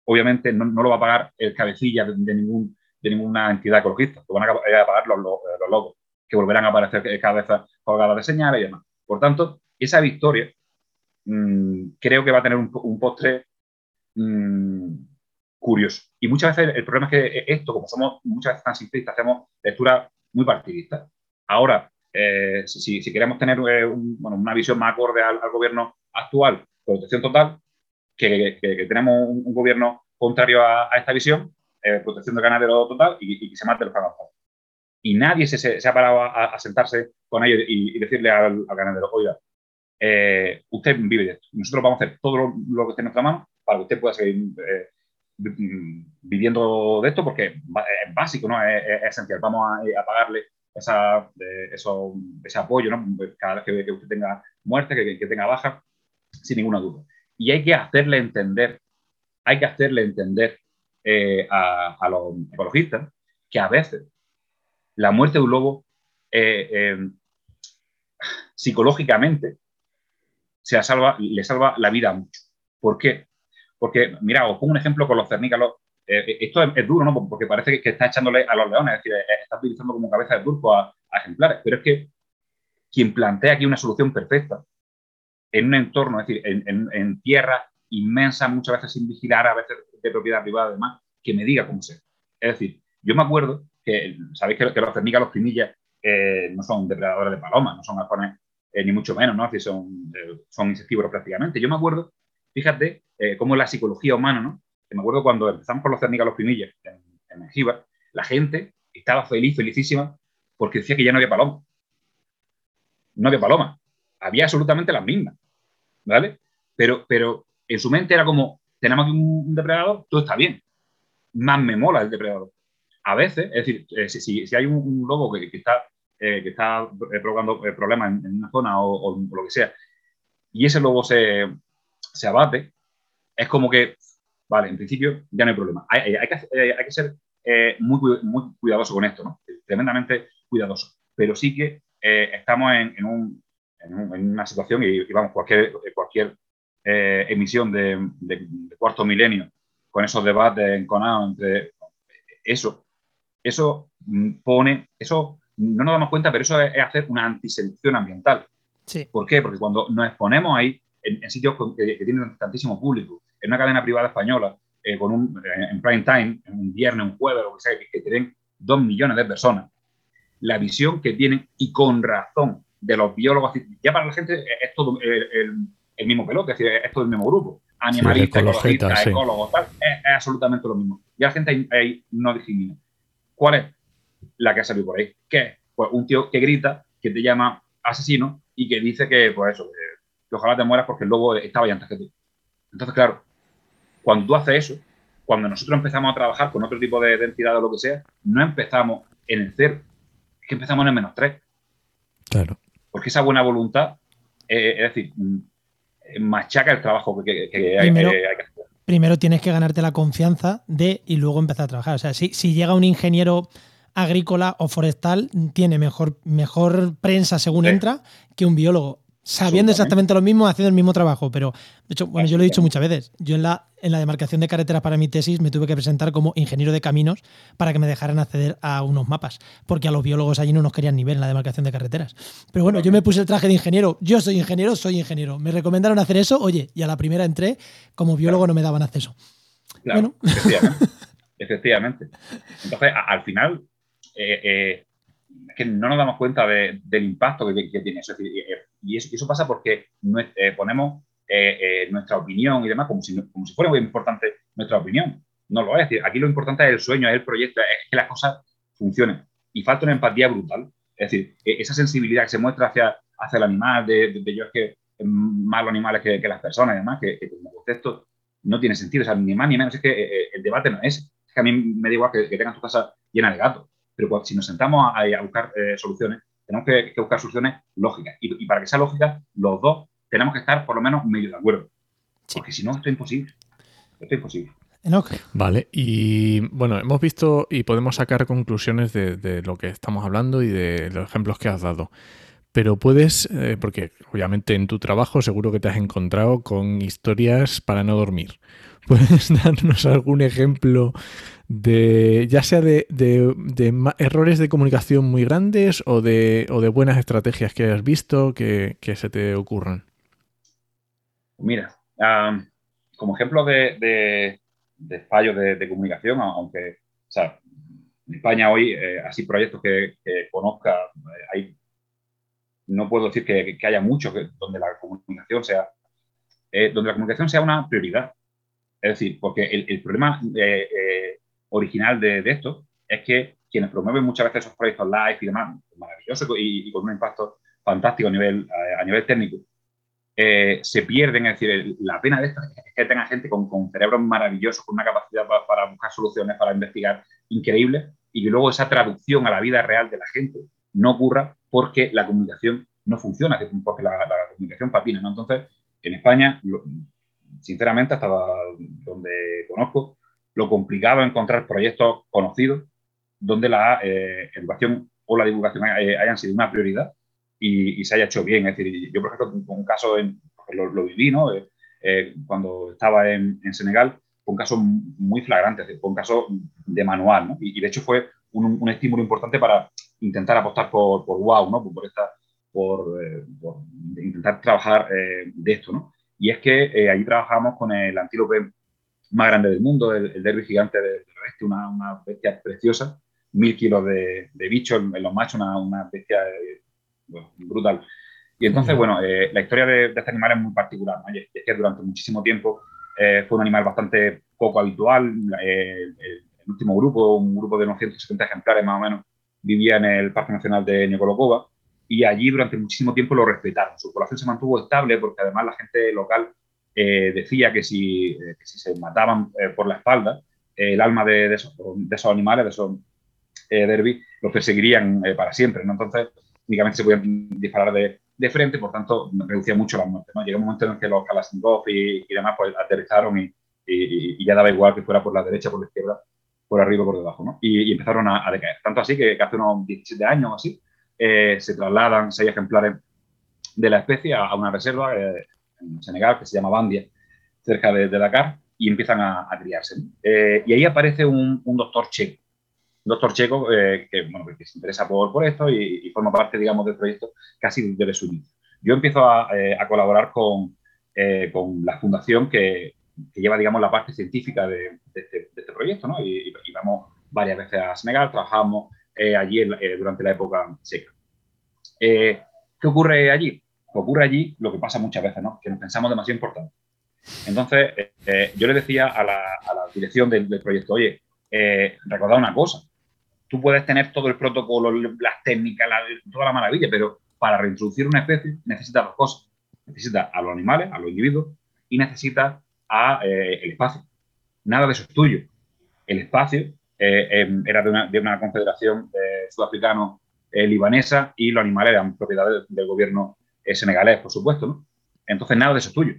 obviamente no, lo va a pagar el cabecilla de, ningún, de ninguna entidad ecologista, lo van a, pagar los, los, logos, que volverán a aparecer cada vez colgadas de señales y demás. Por tanto, esa victoria mm, creo que va a tener un, postre mm, curioso. Y muchas veces el problema es que esto, como somos muchas veces tan simplistas, hacemos lecturas muy partidistas. Ahora, eh, si, queremos tener eh, una visión más acorde al, gobierno actual, protección total, que, tenemos un, gobierno contrario a, esta visión, eh, protección del ganadero total y, que se mate los pagados. Y nadie se, ha parado a, sentarse con ellos y, decirle al, ganadero, oiga, eh, usted vive de esto. Nosotros vamos a hacer todo lo, que esté en nuestra mano para que usted pueda seguir eh, viviendo de esto porque es básico, ¿no? Es, esencial. Vamos a, pagarle esa, eso, ese apoyo, ¿no? Cada vez que, usted tenga muerte, que, que tenga baja, sin ninguna duda. Y hay que hacerle entender, hay que hacerle entender eh, a, los ecologistas que a veces la muerte de un lobo eh, eh, psicológicamente se salva, le salva la vida mucho. ¿Por qué? Porque, mira, os pongo un ejemplo con los cernícalos. esto es, duro, ¿no? Porque parece que, está echándole a los leones, es decir, está utilizando como cabeza de turco a, a ejemplares. Pero es que quien plantea aquí una solución perfecta en un entorno, es decir, en, tierra inmensa, muchas veces sin vigilar, a veces de propiedad privada además, que me diga cómo ser. Es decir, yo me acuerdo que, sabéis que, los cernicas, los primillas, eh, no son depredadores de palomas, no son alfones, eh, ni mucho menos, ¿no? Es son, eh, son insectívoros prácticamente. Yo me acuerdo, fíjate, cómo es la psicología humana, ¿no? me acuerdo cuando empezamos con los cernicas, los primillas, en, en la gente estaba feliz, felicísima, porque decía que ya no había paloma. No había paloma había absolutamente las mismas, ¿vale? Pero, pero en su mente era como, tenemos aquí un, depredador, todo está bien. Más me mola el depredador. A veces, es decir, eh, si, hay un, lobo que, está, eh, que está eh, provocando problemas en, una zona o, lo que sea, y ese lobo se, se, abate, es como que, vale, en principio ya no hay problema. Hay, hay, que, hay que, ser muy, muy cuidadoso con esto, ¿no? Tremendamente cuidadoso. Pero sí que estamos en, un, en, una situación y, vamos, cualquier, cualquier eh, emisión de, cuarto milenio con esos debates enconados entre eso, eso pone, eso no nos damos cuenta, pero eso es, hacer una antiselección ambiental. Sí. ¿Por qué? Porque cuando nos exponemos ahí, en, sitios que, tienen tantísimo público, en una cadena privada española, eh, con un, en prime time, en un viernes, un jueves, lo que sea, que, tienen dos millones de personas, la visión que tienen, y con razón, de los biólogos, ya para la gente es todo el, mismo pelote, es decir, es todo el mismo grupo. Animalistas, ecologistas, ecólogos, tal, es, absolutamente lo mismo. Y la gente ahí, no discrimina. ¿Cuál es la que ha salido por ahí? ¿Qué es? Pues un tío que grita, que te llama asesino y que dice que, pues eso, que, ojalá te mueras porque el lobo estaba ya antes que tú. Entonces, claro, cuando tú haces eso, cuando nosotros empezamos a trabajar con otro tipo de, entidad o lo que sea, no empezamos en el cero, es que empezamos en el menos tres. Claro. Porque esa buena voluntad, eh, es decir, mm, machaca el trabajo que, hay, que hacer. Primero tienes que ganarte la confianza de y luego empezar a trabajar. O sea, si, si llega un ingeniero agrícola o forestal, tiene mejor, mejor prensa según entra que un biólogo sabiendo exactamente lo mismo, haciendo el mismo trabajo. Pero, de hecho, bueno, yo lo he dicho muchas veces. Yo en la, en la demarcación de carreteras para mi tesis me tuve que presentar como ingeniero de caminos para que me dejaran acceder a unos mapas, porque a los biólogos allí no nos querían ni ver en la demarcación de carreteras. Pero bueno, yo me puse el traje de ingeniero. Yo soy ingeniero, soy ingeniero. Me recomendaron hacer eso, oye, y a la primera entré, como biólogo no me daban acceso. Claro, efectivamente. Entonces, al final, eh, eh, que no nos damos cuenta del impacto que, tiene eso. y, eso, pasa porque eh, ponemos eh, eh, nuestra opinión y demás como si, como si fuera muy importante nuestra opinión. No lo es. aquí lo importante es el sueño, es el proyecto, es que las cosas funcionen. Y falta una empatía brutal. Es decir, e, esa sensibilidad que se muestra hacia, hacia el animal, de, de, yo es que más los animales que, las personas y demás, que, como concepto no tiene sentido. O sea, ni más ni menos. Es que el debate no es. Es que a mí me da igual que, que tengas tu casa llena de gatos pero si nos sentamos a, buscar eh, soluciones, tenemos que, buscar soluciones lógicas. Y, para que sea lógica, los dos tenemos que estar por lo menos medio de acuerdo. Porque si no, esto es imposible. Esto es imposible. Vale, y bueno, hemos visto y podemos sacar conclusiones de, lo que estamos hablando y de los ejemplos que has dado. Pero puedes, eh, porque obviamente en tu trabajo seguro que te has encontrado con historias para no dormir. ¿Puedes darnos algún ejemplo de ya sea de, errores de comunicación muy grandes o de, buenas estrategias que hayas visto que, se te ocurran? Mira, como ejemplo de, fallos de, comunicación, aunque en España hoy, eh, así proyectos que, conozca, eh, hay, no puedo decir que, haya muchos donde la comunicación sea eh, donde la comunicación sea una prioridad. Es decir, porque el, problema original de, esto es que quienes promueven muchas veces esos proyectos live y demás, maravillosos y, con un impacto fantástico a nivel, técnico, eh, se pierden. Es decir, la pena de esto es que tenga gente con, con cerebros maravillosos, con una capacidad para, buscar soluciones, para investigar increíble, y que luego esa traducción a la vida real de la gente no ocurra porque la comunicación no funciona, porque la, comunicación patina. ¿no? Entonces, en España, sinceramente, hasta donde conozco, lo complicado es encontrar proyectos conocidos donde la eh, educación o la divulgación hayan sido una prioridad y, se haya hecho bien. Es decir, yo, por ejemplo, un caso, en, lo, lo, viví, ¿no? Eh, eh, cuando estaba en, Senegal, fue un caso muy flagrante, fue un caso de manual, ¿no? y, de hecho fue un, estímulo importante para intentar apostar por, por WOW, ¿no? Por, esta, por, intentar trabajar de esto, ¿no? Y es que allí trabajamos con el antílope más grande del mundo, el, derby gigante del, oeste, una, una, bestia preciosa, mil kilos de, de bicho en, los machos, una, una bestia eh, brutal. Y entonces, bueno, eh, la historia de, este animal es muy particular, ¿no? es que durante muchísimo tiempo eh, fue un animal bastante poco habitual. el, último grupo, un grupo de unos 170 ejemplares más o menos, vivía en el Parque Nacional de Nicolocova y allí durante muchísimo tiempo lo respetaron. Su población se mantuvo estable porque además la gente local eh, decía que si, eh, si, se mataban eh, por la espalda, el alma de, de, esos, de, esos, animales, de esos derby, los perseguirían para siempre. ¿no? Entonces, únicamente se podían disparar de, de, frente, por tanto, reducía mucho la muerte. ¿no? Llegó un momento en el que los Kalashnikov y, y demás pues, aterrizaron y, y, ya daba igual que fuera por la derecha, por la izquierda, por arriba por debajo. ¿no? Y, empezaron a, decaer. Tanto así que, hace unos 17 años o así se trasladan seis ejemplares de la especie a, una reserva en Senegal, que se llama Bandia, cerca de, Dakar, y empiezan a, criarse. Eh, y ahí aparece un, doctor checo, un doctor checo eh, que, bueno, que se interesa por, por esto y, forma parte, digamos, del proyecto casi desde su inicio. yo empiezo a, colaborar con, con, la fundación que, que, lleva, digamos, la parte científica de, este, este, proyecto, ¿no? Y, y, vamos varias veces a Senegal, trabajamos allí durante la época seca. ¿Qué ocurre allí? ocurre allí lo que pasa muchas veces, ¿no? Que nos pensamos demasiado importante. Entonces, eh, eh, yo le decía a la, dirección del, proyecto, oye, eh, recordad una cosa, tú puedes tener todo el protocolo, las técnicas, toda la maravilla, pero para reintroducir una especie necesitas dos cosas. Necesitas a los animales, a los individuos, y necesitas a, el espacio. Nada de eso es tuyo. El espacio era de una, de una confederación sudafricano-libanesa y los animales eran propiedad del gobierno senegalés, por supuesto, ¿no? Entonces nada de eso es tuyo.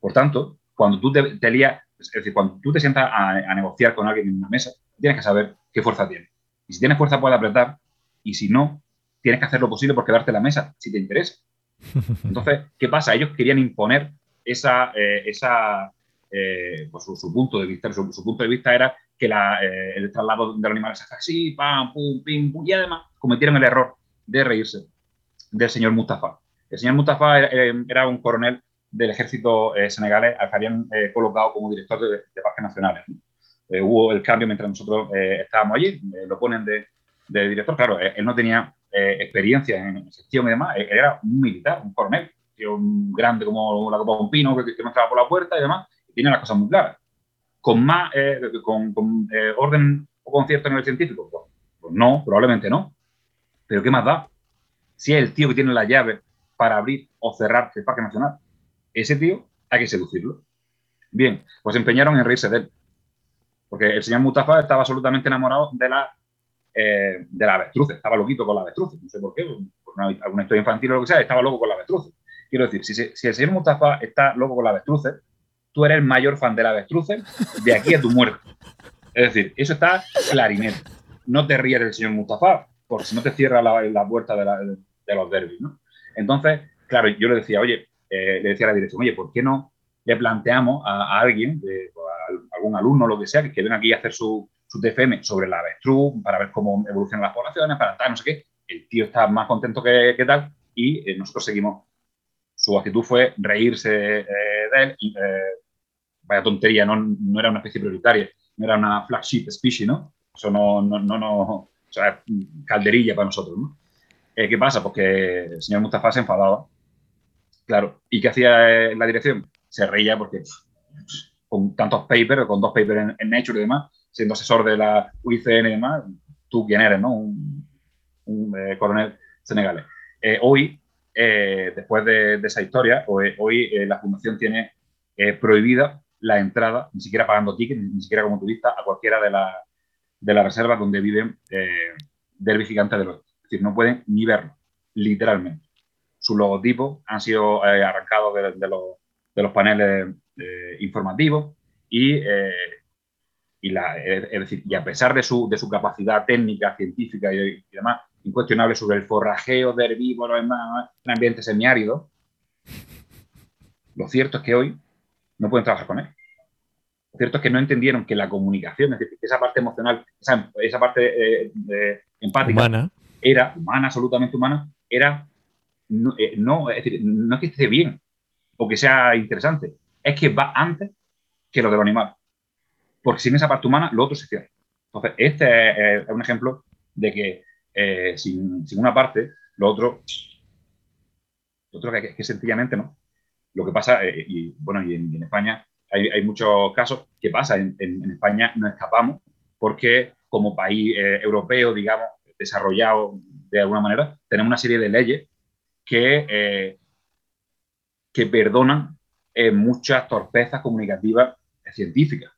Por tanto, cuando tú te, te lías, es decir, cuando tú te sientas a, negociar con alguien en una mesa, tienes que saber qué fuerza tiene. Y si tienes fuerza, puedes apretar, y si no, tienes que hacer lo posible por quedarte en la mesa, si te interesa. Entonces, ¿qué pasa? Ellos querían imponer esa, eh, esa eh, pues su, punto de vista. Su, punto de vista era que eh, el traslado de los animales hace así, pam, pum, pim, pum, y además cometieron el error de reírse del señor Mustafa. El señor Mustafa era, un coronel del ejército eh, senegalés al que habían eh, colocado como director de, parques nacionales. Eh, hubo el cambio mientras nosotros estábamos allí, lo ponen de, director. Claro, él no tenía experiencia en gestión y demás, él era un militar, un coronel, un grande como la copa de un pino que, que, no entraba por la puerta y demás, y tiene las cosas muy claras. Con más, con, orden o concierto a nivel científico, pues, pues no, probablemente no. Pero ¿qué más da? Si es el tío que tiene la llave para abrir o cerrar el Parque Nacional. Ese tío hay que seducirlo. Bien, pues empeñaron en reírse de él. Porque el señor Mustafa estaba absolutamente enamorado de la, eh, de la avestruz. Estaba loquito con la avestruz. No sé por qué, por alguna historia infantil o lo que sea, estaba loco con la avestruz. Quiero decir, si, si, el señor Mustafa está loco con la avestruz, tú eres el mayor fan de la avestruz de aquí a tu muerte. Es decir, eso está clarinete. No te ríes del señor Mustafa, porque si no te cierra la, la puerta de, la, de los derbis, ¿no? Entonces, claro, yo le decía, oye, eh, le decía a la dirección, oye, ¿por qué no le planteamos a, alguien, a algún alumno, lo que sea, que, venga aquí a hacer su, su TFM sobre la avestruz, para ver cómo evolucionan las poblaciones, para tal, no sé qué? El tío está más contento que, tal y eh, nosotros seguimos. Su actitud fue reírse eh, de él y, vaya tontería, no, no, era una especie prioritaria, no era una flagship species, ¿no? Eso no, no, no, no o sea, calderilla para nosotros, ¿no? Eh, ¿Qué pasa? Porque el señor Mustafa se enfadaba. Claro. ¿Y qué hacía la dirección? Se reía porque con tantos papers, con dos papers en, Nature y demás, siendo asesor de la UICN y demás, tú quién eres, ¿no? Un, eh, coronel senegalés. Eh, hoy, después de, esa historia, hoy, hoy la fundación tiene prohibida la entrada, ni siquiera pagando tickets, ni siquiera como turista, a cualquiera de, las de las reservas donde viven del gigante del oeste decir, no pueden ni verlo, literalmente. Sus logotipos han sido eh, arrancados de, los, paneles eh, informativos y, eh, y, la, es decir, y a pesar de su, de su capacidad técnica, científica y, demás, incuestionable sobre el forrajeo de herbívoros en, en ambiente semiárido, lo cierto es que hoy no pueden trabajar con él. Lo cierto es que no entendieron que la comunicación, es decir, esa parte emocional, esa, esa parte empática, era humana, absolutamente humana, era no, eh, no, es decir, no es que esté bien o que sea interesante, es que va antes que lo de los animales. Porque sin esa parte humana, lo otro se cierra. Entonces, este es, un ejemplo de que eh, sin, sin, una parte, lo otro, lo otro que, que sencillamente no. Lo que pasa, eh, y bueno, y en, España hay, hay, muchos casos que pasa, en, en, España no escapamos porque como país europeo, digamos, desarrollado de alguna manera, tenemos una serie de leyes que, eh, que perdonan eh, muchas torpezas comunicativas científicas.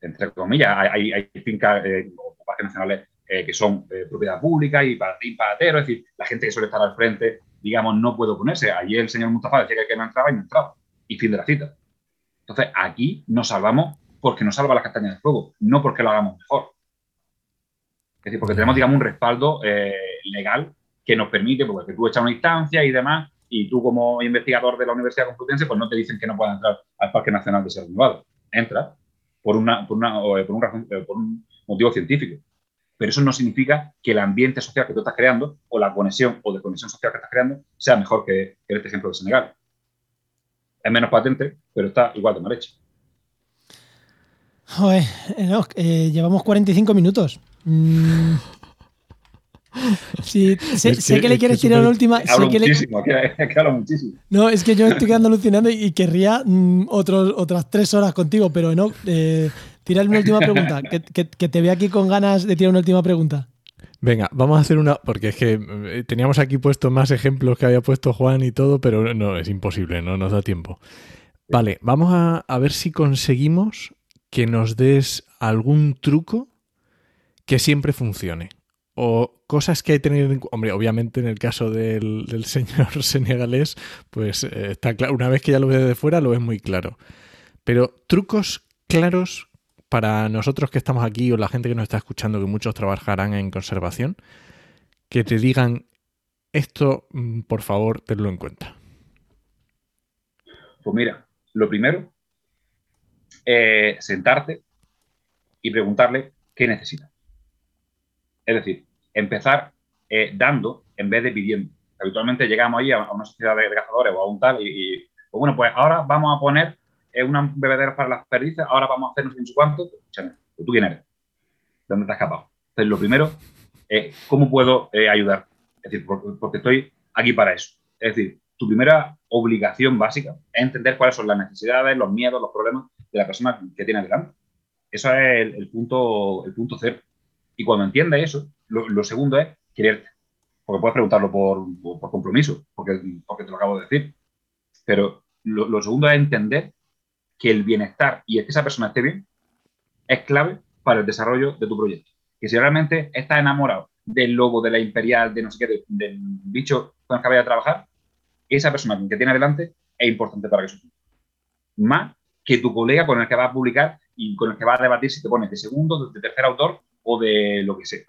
Entre comillas, hay, hay, fincas eh, o parques nacionales que son propiedad pública y para ti, para es decir, la gente que suele estar al frente, digamos, no puede oponerse. Ayer el señor Mustafa decía que no entraba y no entraba. Y fin de la cita. Entonces, aquí nos salvamos porque nos salva las castañas de fuego, no porque lo hagamos mejor. Es decir, porque tenemos, digamos, un respaldo eh, legal que nos permite, porque tú echas una instancia y demás, y tú como investigador de la Universidad Complutense, pues no te dicen que no puedas entrar al Parque Nacional de Sierra Nevada. Entra por, una, por, una, eh, por, un, eh, por un motivo científico. Pero eso no significa que el ambiente social que tú estás creando o la conexión o desconexión social que estás creando sea mejor que, este ejemplo de Senegal. Es menos patente, pero está igual de mal hecho. Joder, eh, llevamos 45 minutos. Mm. Sí, sé, que, le quieres tirar la última. Hablo muchísimo, que, hablo muchísimo. No, es que yo estoy quedando alucinando y querría mm, otras tres horas contigo, pero no. Eh, tira una última pregunta, que, te veo aquí con ganas de tirar una última pregunta. Venga, vamos a hacer una, porque es que eh, teníamos aquí puesto más ejemplos que había puesto Juan y todo, pero no, es imposible, no nos da tiempo. Vale, vamos a, a ver si conseguimos que nos des algún truco que siempre funcione o cosas que hay que tener en Hombre, obviamente en el caso del, señor senegalés, pues eh, está claro, una vez que ya lo ves de fuera, lo ves muy claro. Pero trucos claros para nosotros que estamos aquí o la gente que nos está escuchando, que muchos trabajarán en conservación, que te digan esto, mm, por favor, tenlo en cuenta. Pues mira, lo primero, eh, sentarte y preguntarle qué necesita. Es decir, empezar eh, dando en vez de pidiendo. Habitualmente llegamos ahí a, una sociedad de, cazadores o a un tal y, pues bueno, pues ahora vamos a poner eh, una bebedera para las perdices, ahora vamos a hacer no sé cuánto. Escúchame, ¿tú quién eres? ¿Dónde te has escapado? Entonces, lo primero es cómo puedo eh, ayudar. Es decir, porque, estoy aquí para eso. Es decir, tu primera obligación básica es entender cuáles son las necesidades, los miedos, los problemas de la persona que tiene delante. Eso es el, punto, el punto cero. Y cuando entiendes eso, lo, segundo es quererte. Porque puedes preguntarlo por, compromiso, porque, porque te lo acabo de decir. Pero lo, segundo es entender que el bienestar y que esa persona esté bien es clave para el desarrollo de tu proyecto. Que si realmente estás enamorado del logo, de la imperial, de no sé qué, del bicho con el que vaya a trabajar, esa persona que tiene delante es importante para que eso Más que tu colega con el que vas a publicar y con el que vas a debatir si te pones de segundo, de tercer autor o de lo que sea.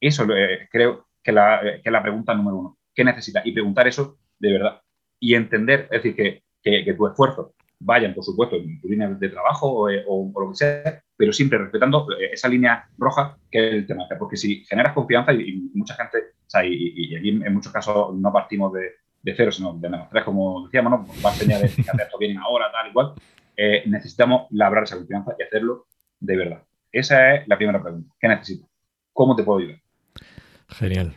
Eso eh, creo que, la, eh, que es la pregunta número uno. ¿Qué necesitas? Y preguntar eso de verdad. Y entender, es decir, que, que, tu esfuerzo vayan, por supuesto, en tu línea de trabajo o, eh, o, lo que sea, pero siempre respetando esa línea roja que es el tema. Porque si generas confianza y, mucha gente, o sea, y, aquí en muchos casos no partimos de, cero, sino de menos tres, como decíamos, ¿no? Va a enseñar de que esto viene ahora, tal y cual. necesitamos labrar esa confianza y hacerlo de verdad. Esa es la primera pregunta. ¿Qué necesitas? ¿Cómo te puedo ayudar? Genial.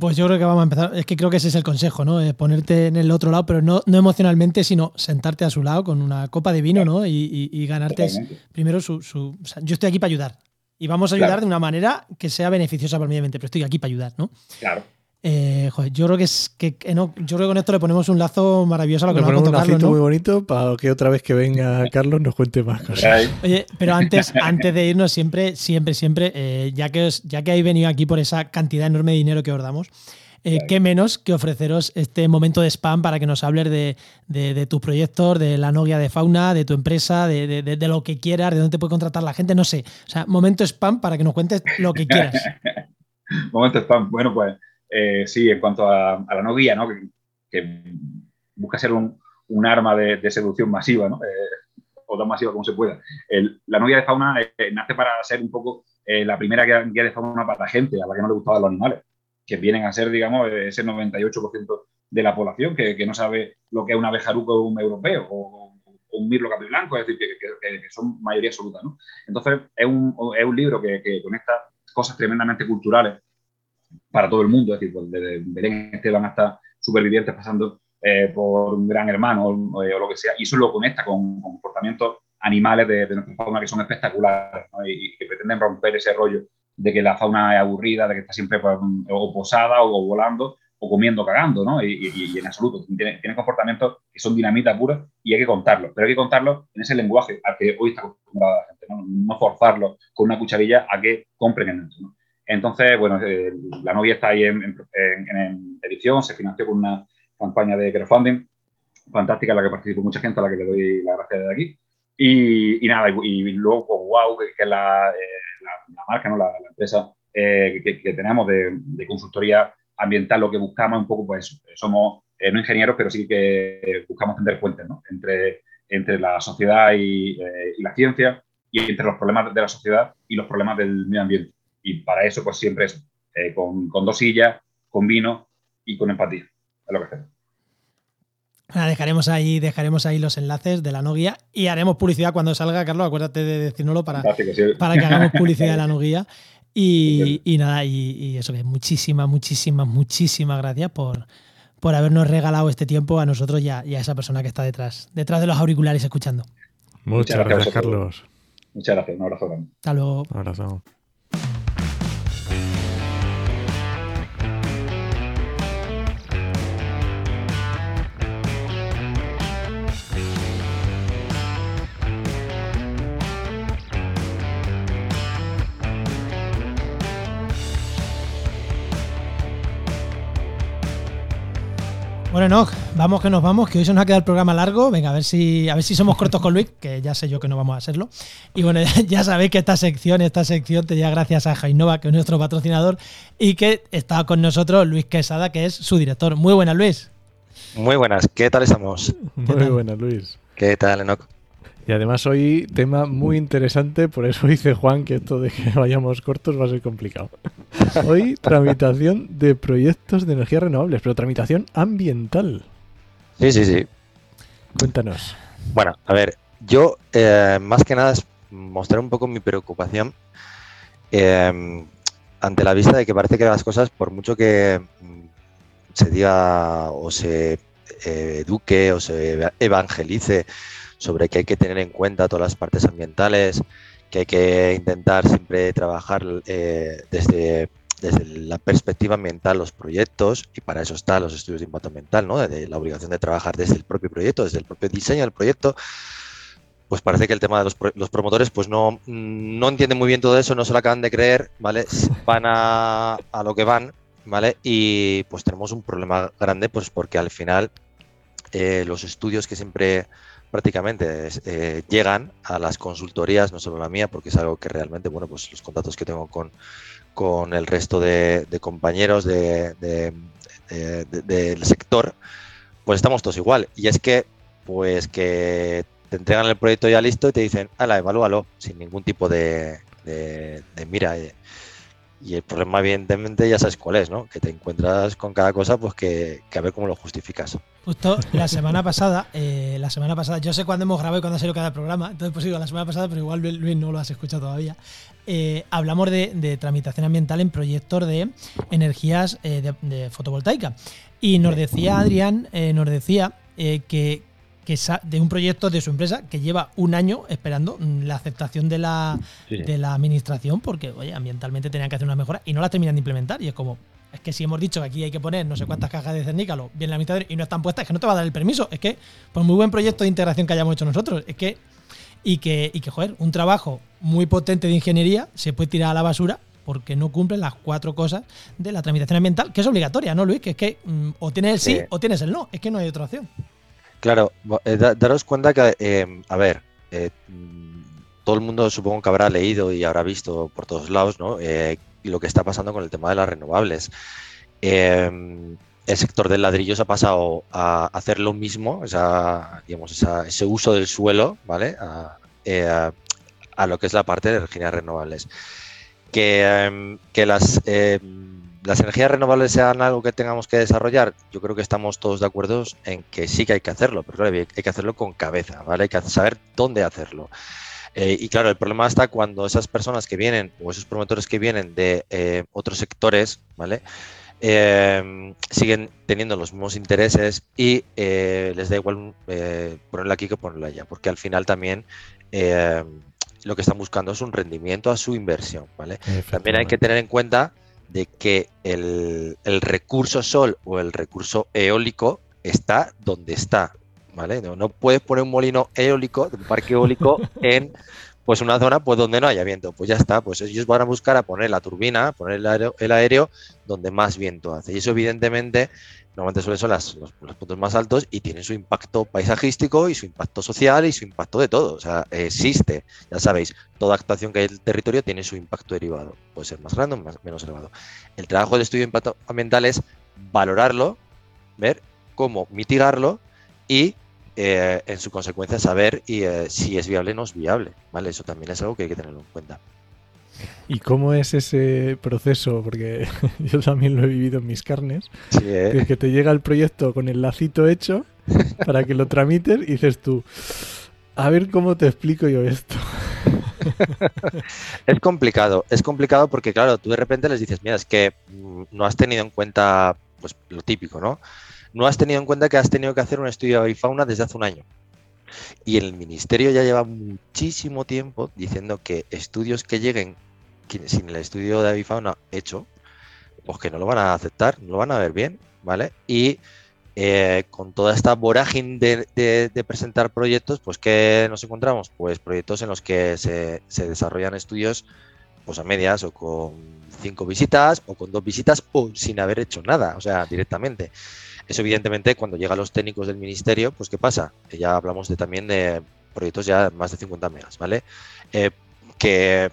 Pues yo creo que vamos a empezar. Es que creo que ese es el consejo, ¿no? ponerte en el otro lado, pero no, no emocionalmente, sino sentarte a su lado con una copa de vino, ¿no? Y, ganarte primero su. yo estoy aquí para ayudar. Y vamos a ayudar de una manera que sea beneficiosa para el medio ambiente, pero estoy aquí para ayudar, ¿no? Claro. Eh, yo creo que es que, no, yo creo que con esto le ponemos un lazo maravilloso a lo que nos ponemos un lacito muy bonito para que otra vez que venga Carlos nos cuente más cosas. Oye, pero antes, antes de irnos, siempre, siempre, siempre, eh, ya, que ya que habéis venido aquí por esa cantidad enorme de dinero que os damos, eh, qué menos que ofreceros este momento de spam para que nos hables de, de, tus proyectos, de la novia de fauna, de tu empresa, de, de, lo que quieras, de dónde te puede contratar la gente, no sé. O sea, momento spam para que nos cuentes lo que quieras. momento spam, bueno, pues eh, sí, en cuanto a, la novia, ¿no? Que, busca ser un, arma de, seducción masiva, ¿no? Eh, o tan masiva como se pueda. la novia de fauna eh, nace para ser un poco la primera guía de fauna para la gente, a la que no le gustaban los animales, que vienen a ser, digamos, ese 98% de la población que, no sabe lo que es un abejaruco o un europeo o, un mirlo capiblanco, es decir, que, son mayoría absoluta. ¿no? Entonces, es un, es un libro que, que conecta cosas tremendamente culturales para todo el mundo, es decir, pues desde Belén Esteban hasta supervivientes pasando eh, por un gran hermano eh, o, lo que sea, y eso lo conecta con, comportamientos animales de, nuestra fauna que son espectaculares y, que pretenden romper ese rollo de que la fauna es aburrida, de que está siempre pues, o posada o, volando o comiendo, cagando, ¿no? Y, en absoluto, tiene, tiene, comportamientos que son dinamita pura y hay que contarlos, pero hay que contarlos en ese lenguaje al que hoy está acostumbrada la gente, ¿no? no forzarlos con una cucharilla a que compren en ¿no? Entonces, bueno, eh, la novia está ahí en, edición, se financió con una campaña de crowdfunding fantástica en la que participó mucha gente, a la que le doy la gracia desde aquí. Y, nada, y, luego con Wow, que, es la, eh, marca, ¿no? la, empresa eh, que, tenemos de, consultoría ambiental, lo que buscamos un poco, pues somos no ingenieros, pero sí que buscamos tender puentes ¿no? entre, entre la sociedad y, la ciencia y entre los problemas de la sociedad y los problemas del medio ambiente. Y para eso, pues siempre es eh, con, con dos sillas, con vino y con empatía. Es lo que hacemos. dejaremos ahí, dejaremos ahí los enlaces de la no guía y haremos publicidad cuando salga, Carlos. Acuérdate de decírnoslo para, para que hagamos publicidad de la no guía. Y, nada, y, eso que muchísimas, muchísimas, muchísimas gracias por, por habernos regalado este tiempo a nosotros y a, esa persona que está detrás, detrás de los auriculares escuchando. Muchas, gracias, Carlos. Muchas gracias, un abrazo grande. Hasta luego. Un abrazo. Thank you. Bueno, no, vamos que nos vamos, que hoy se nos ha quedado el programa largo. Venga, a ver si, a ver si somos cortos con Luis, que ya sé yo que no vamos a hacerlo. Y bueno, ya sabéis que esta sección, esta sección te llega gracias a Jainova, que es nuestro patrocinador, y que está con nosotros Luis Quesada, que es su director. Muy buenas, Luis. Muy buenas, ¿qué tal estamos? Muy buenas, Luis. ¿Qué tal, Enoch? Y además hoy tema muy interesante, por eso dice Juan que esto de que vayamos cortos va a ser complicado. Hoy tramitación de proyectos de energías renovables, pero tramitación ambiental. Sí, sí, sí. Cuéntanos. Bueno, a ver, yo eh, más que nada es mostrar un poco mi preocupación eh, ante la vista de que parece que las cosas, por mucho que mm, se diga o se eh, eduque o se evangelice sobre que hay que tener en cuenta todas las partes ambientales, que hay que intentar siempre trabajar eh, desde, desde la perspectiva ambiental los proyectos, y para eso están los estudios de impacto ambiental, ¿no? de la obligación de trabajar desde el propio proyecto, desde el propio diseño del proyecto, pues parece que el tema de los, los, promotores pues no, no entienden muy bien todo eso, no se lo acaban de creer, ¿vale? Van a, a, lo que van, ¿vale? Y pues tenemos un problema grande, pues porque al final eh, los estudios que siempre prácticamente eh, llegan a las consultorías, no solo la mía, porque es algo que realmente, bueno, pues los contactos que tengo con, con el resto de, compañeros de, del sector, pues estamos todos igual. Y es que, pues que te entregan el proyecto ya listo y te dicen, ala, evalúalo, sin ningún tipo de, mira. Eh, y el problema, evidentemente, ya sabes cuál es, ¿no? Que te encuentras con cada cosa, pues que, a ver cómo lo justificas. Justo la semana pasada, eh, la semana pasada, yo sé cuándo hemos grabado y cuándo ha salido cada programa, entonces pues digo la semana pasada, pero igual Luis no lo has escuchado todavía. Eh, hablamos de, tramitación ambiental en proyectos de energías eh, de, fotovoltaica. Y nos decía Adrián, nos decía que, de un proyecto de su empresa que lleva un año esperando mm, la aceptación de la, de la administración porque, oye, ambientalmente tenían que hacer una mejora y no la terminan de implementar. Y es como, es que si hemos dicho que aquí hay que poner no sé cuántas cajas de cernícalo, bien la mitad y no están puestas, es que no te va a dar el permiso. Es que, por muy buen proyecto de integración que hayamos hecho nosotros, es que, y que, y que joder, un trabajo muy potente de ingeniería se puede tirar a la basura porque no cumplen las cuatro cosas de la tramitación ambiental, que es obligatoria, ¿no, Luis? Que es que mm, o tienes el sí, o tienes el no, es que no hay otra opción. Claro, eh, daros cuenta que, eh, a ver, eh, todo el mundo supongo que habrá leído y habrá visto por todos lados, ¿no? lo que está pasando con el tema de las renovables. el sector del ladrillo se ha pasado a hacer lo mismo, digamos, ese uso del suelo, ¿vale? A, lo que es la parte de energías renovables. Que, que las las energías renovables sean algo que tengamos que desarrollar, yo creo que estamos todos de acuerdo en que sí que hay que hacerlo, pero claro, hay que hacerlo con cabeza, ¿vale? Hay que saber dónde hacerlo. Eh, y claro, el problema está cuando esas personas que vienen o esos promotores que vienen de eh, otros sectores, ¿vale? Eh, siguen teniendo los mismos intereses y les da igual ponerla aquí que ponerla allá, porque al final también lo que están buscando es un rendimiento a su inversión, ¿vale? También hay que tener en cuenta de que el, recurso sol o el recurso eólico está donde está, ¿vale? No, puedes poner un molino eólico, un parque eólico en pues una zona pues donde no haya viento, pues ya está, pues ellos van a buscar a poner la turbina, poner el aéreo, el aéreo donde más viento hace. Y eso evidentemente normalmente suelen ser los, puntos más altos y tienen su impacto paisajístico y su impacto social y su impacto de todo. O sea, existe, ya sabéis, toda actuación que hay en el territorio tiene su impacto derivado. Puede ser más grande o más, menos elevado. El trabajo de estudio de impacto ambiental es valorarlo, ver cómo mitigarlo y eh, en su consecuencia saber y, eh, si es viable o no es viable, ¿vale? Eso también es algo que hay que tenerlo en cuenta. ¿Y cómo es ese proceso? Porque yo también lo he vivido en mis carnes. Sí, ¿eh? Que, que te llega el proyecto con el lacito hecho para que lo tramites y dices tú, a ver cómo te explico yo esto. Es complicado, es complicado porque, claro, tú de repente les dices, mira, es que mm, no has tenido en cuenta, pues lo típico, ¿no? No has tenido en cuenta que has tenido que hacer un estudio de avifauna desde hace un año. Y el ministerio ya lleva muchísimo tiempo diciendo que estudios que lleguen que- sin el estudio de avifauna hecho, pues que no lo van a aceptar, no lo van a ver bien, ¿vale? Y eh, con toda esta vorágine de, presentar proyectos, pues ¿qué nos encontramos? Pues proyectos en los que se, se desarrollan estudios pues a medias o con cinco visitas o con dos visitas o sin haber hecho nada, o sea, directamente. Eso evidentemente cuando llega a los técnicos del ministerio, pues ¿qué pasa? Que ya hablamos de, también de proyectos ya más de 50 megas, ¿vale? Eh, que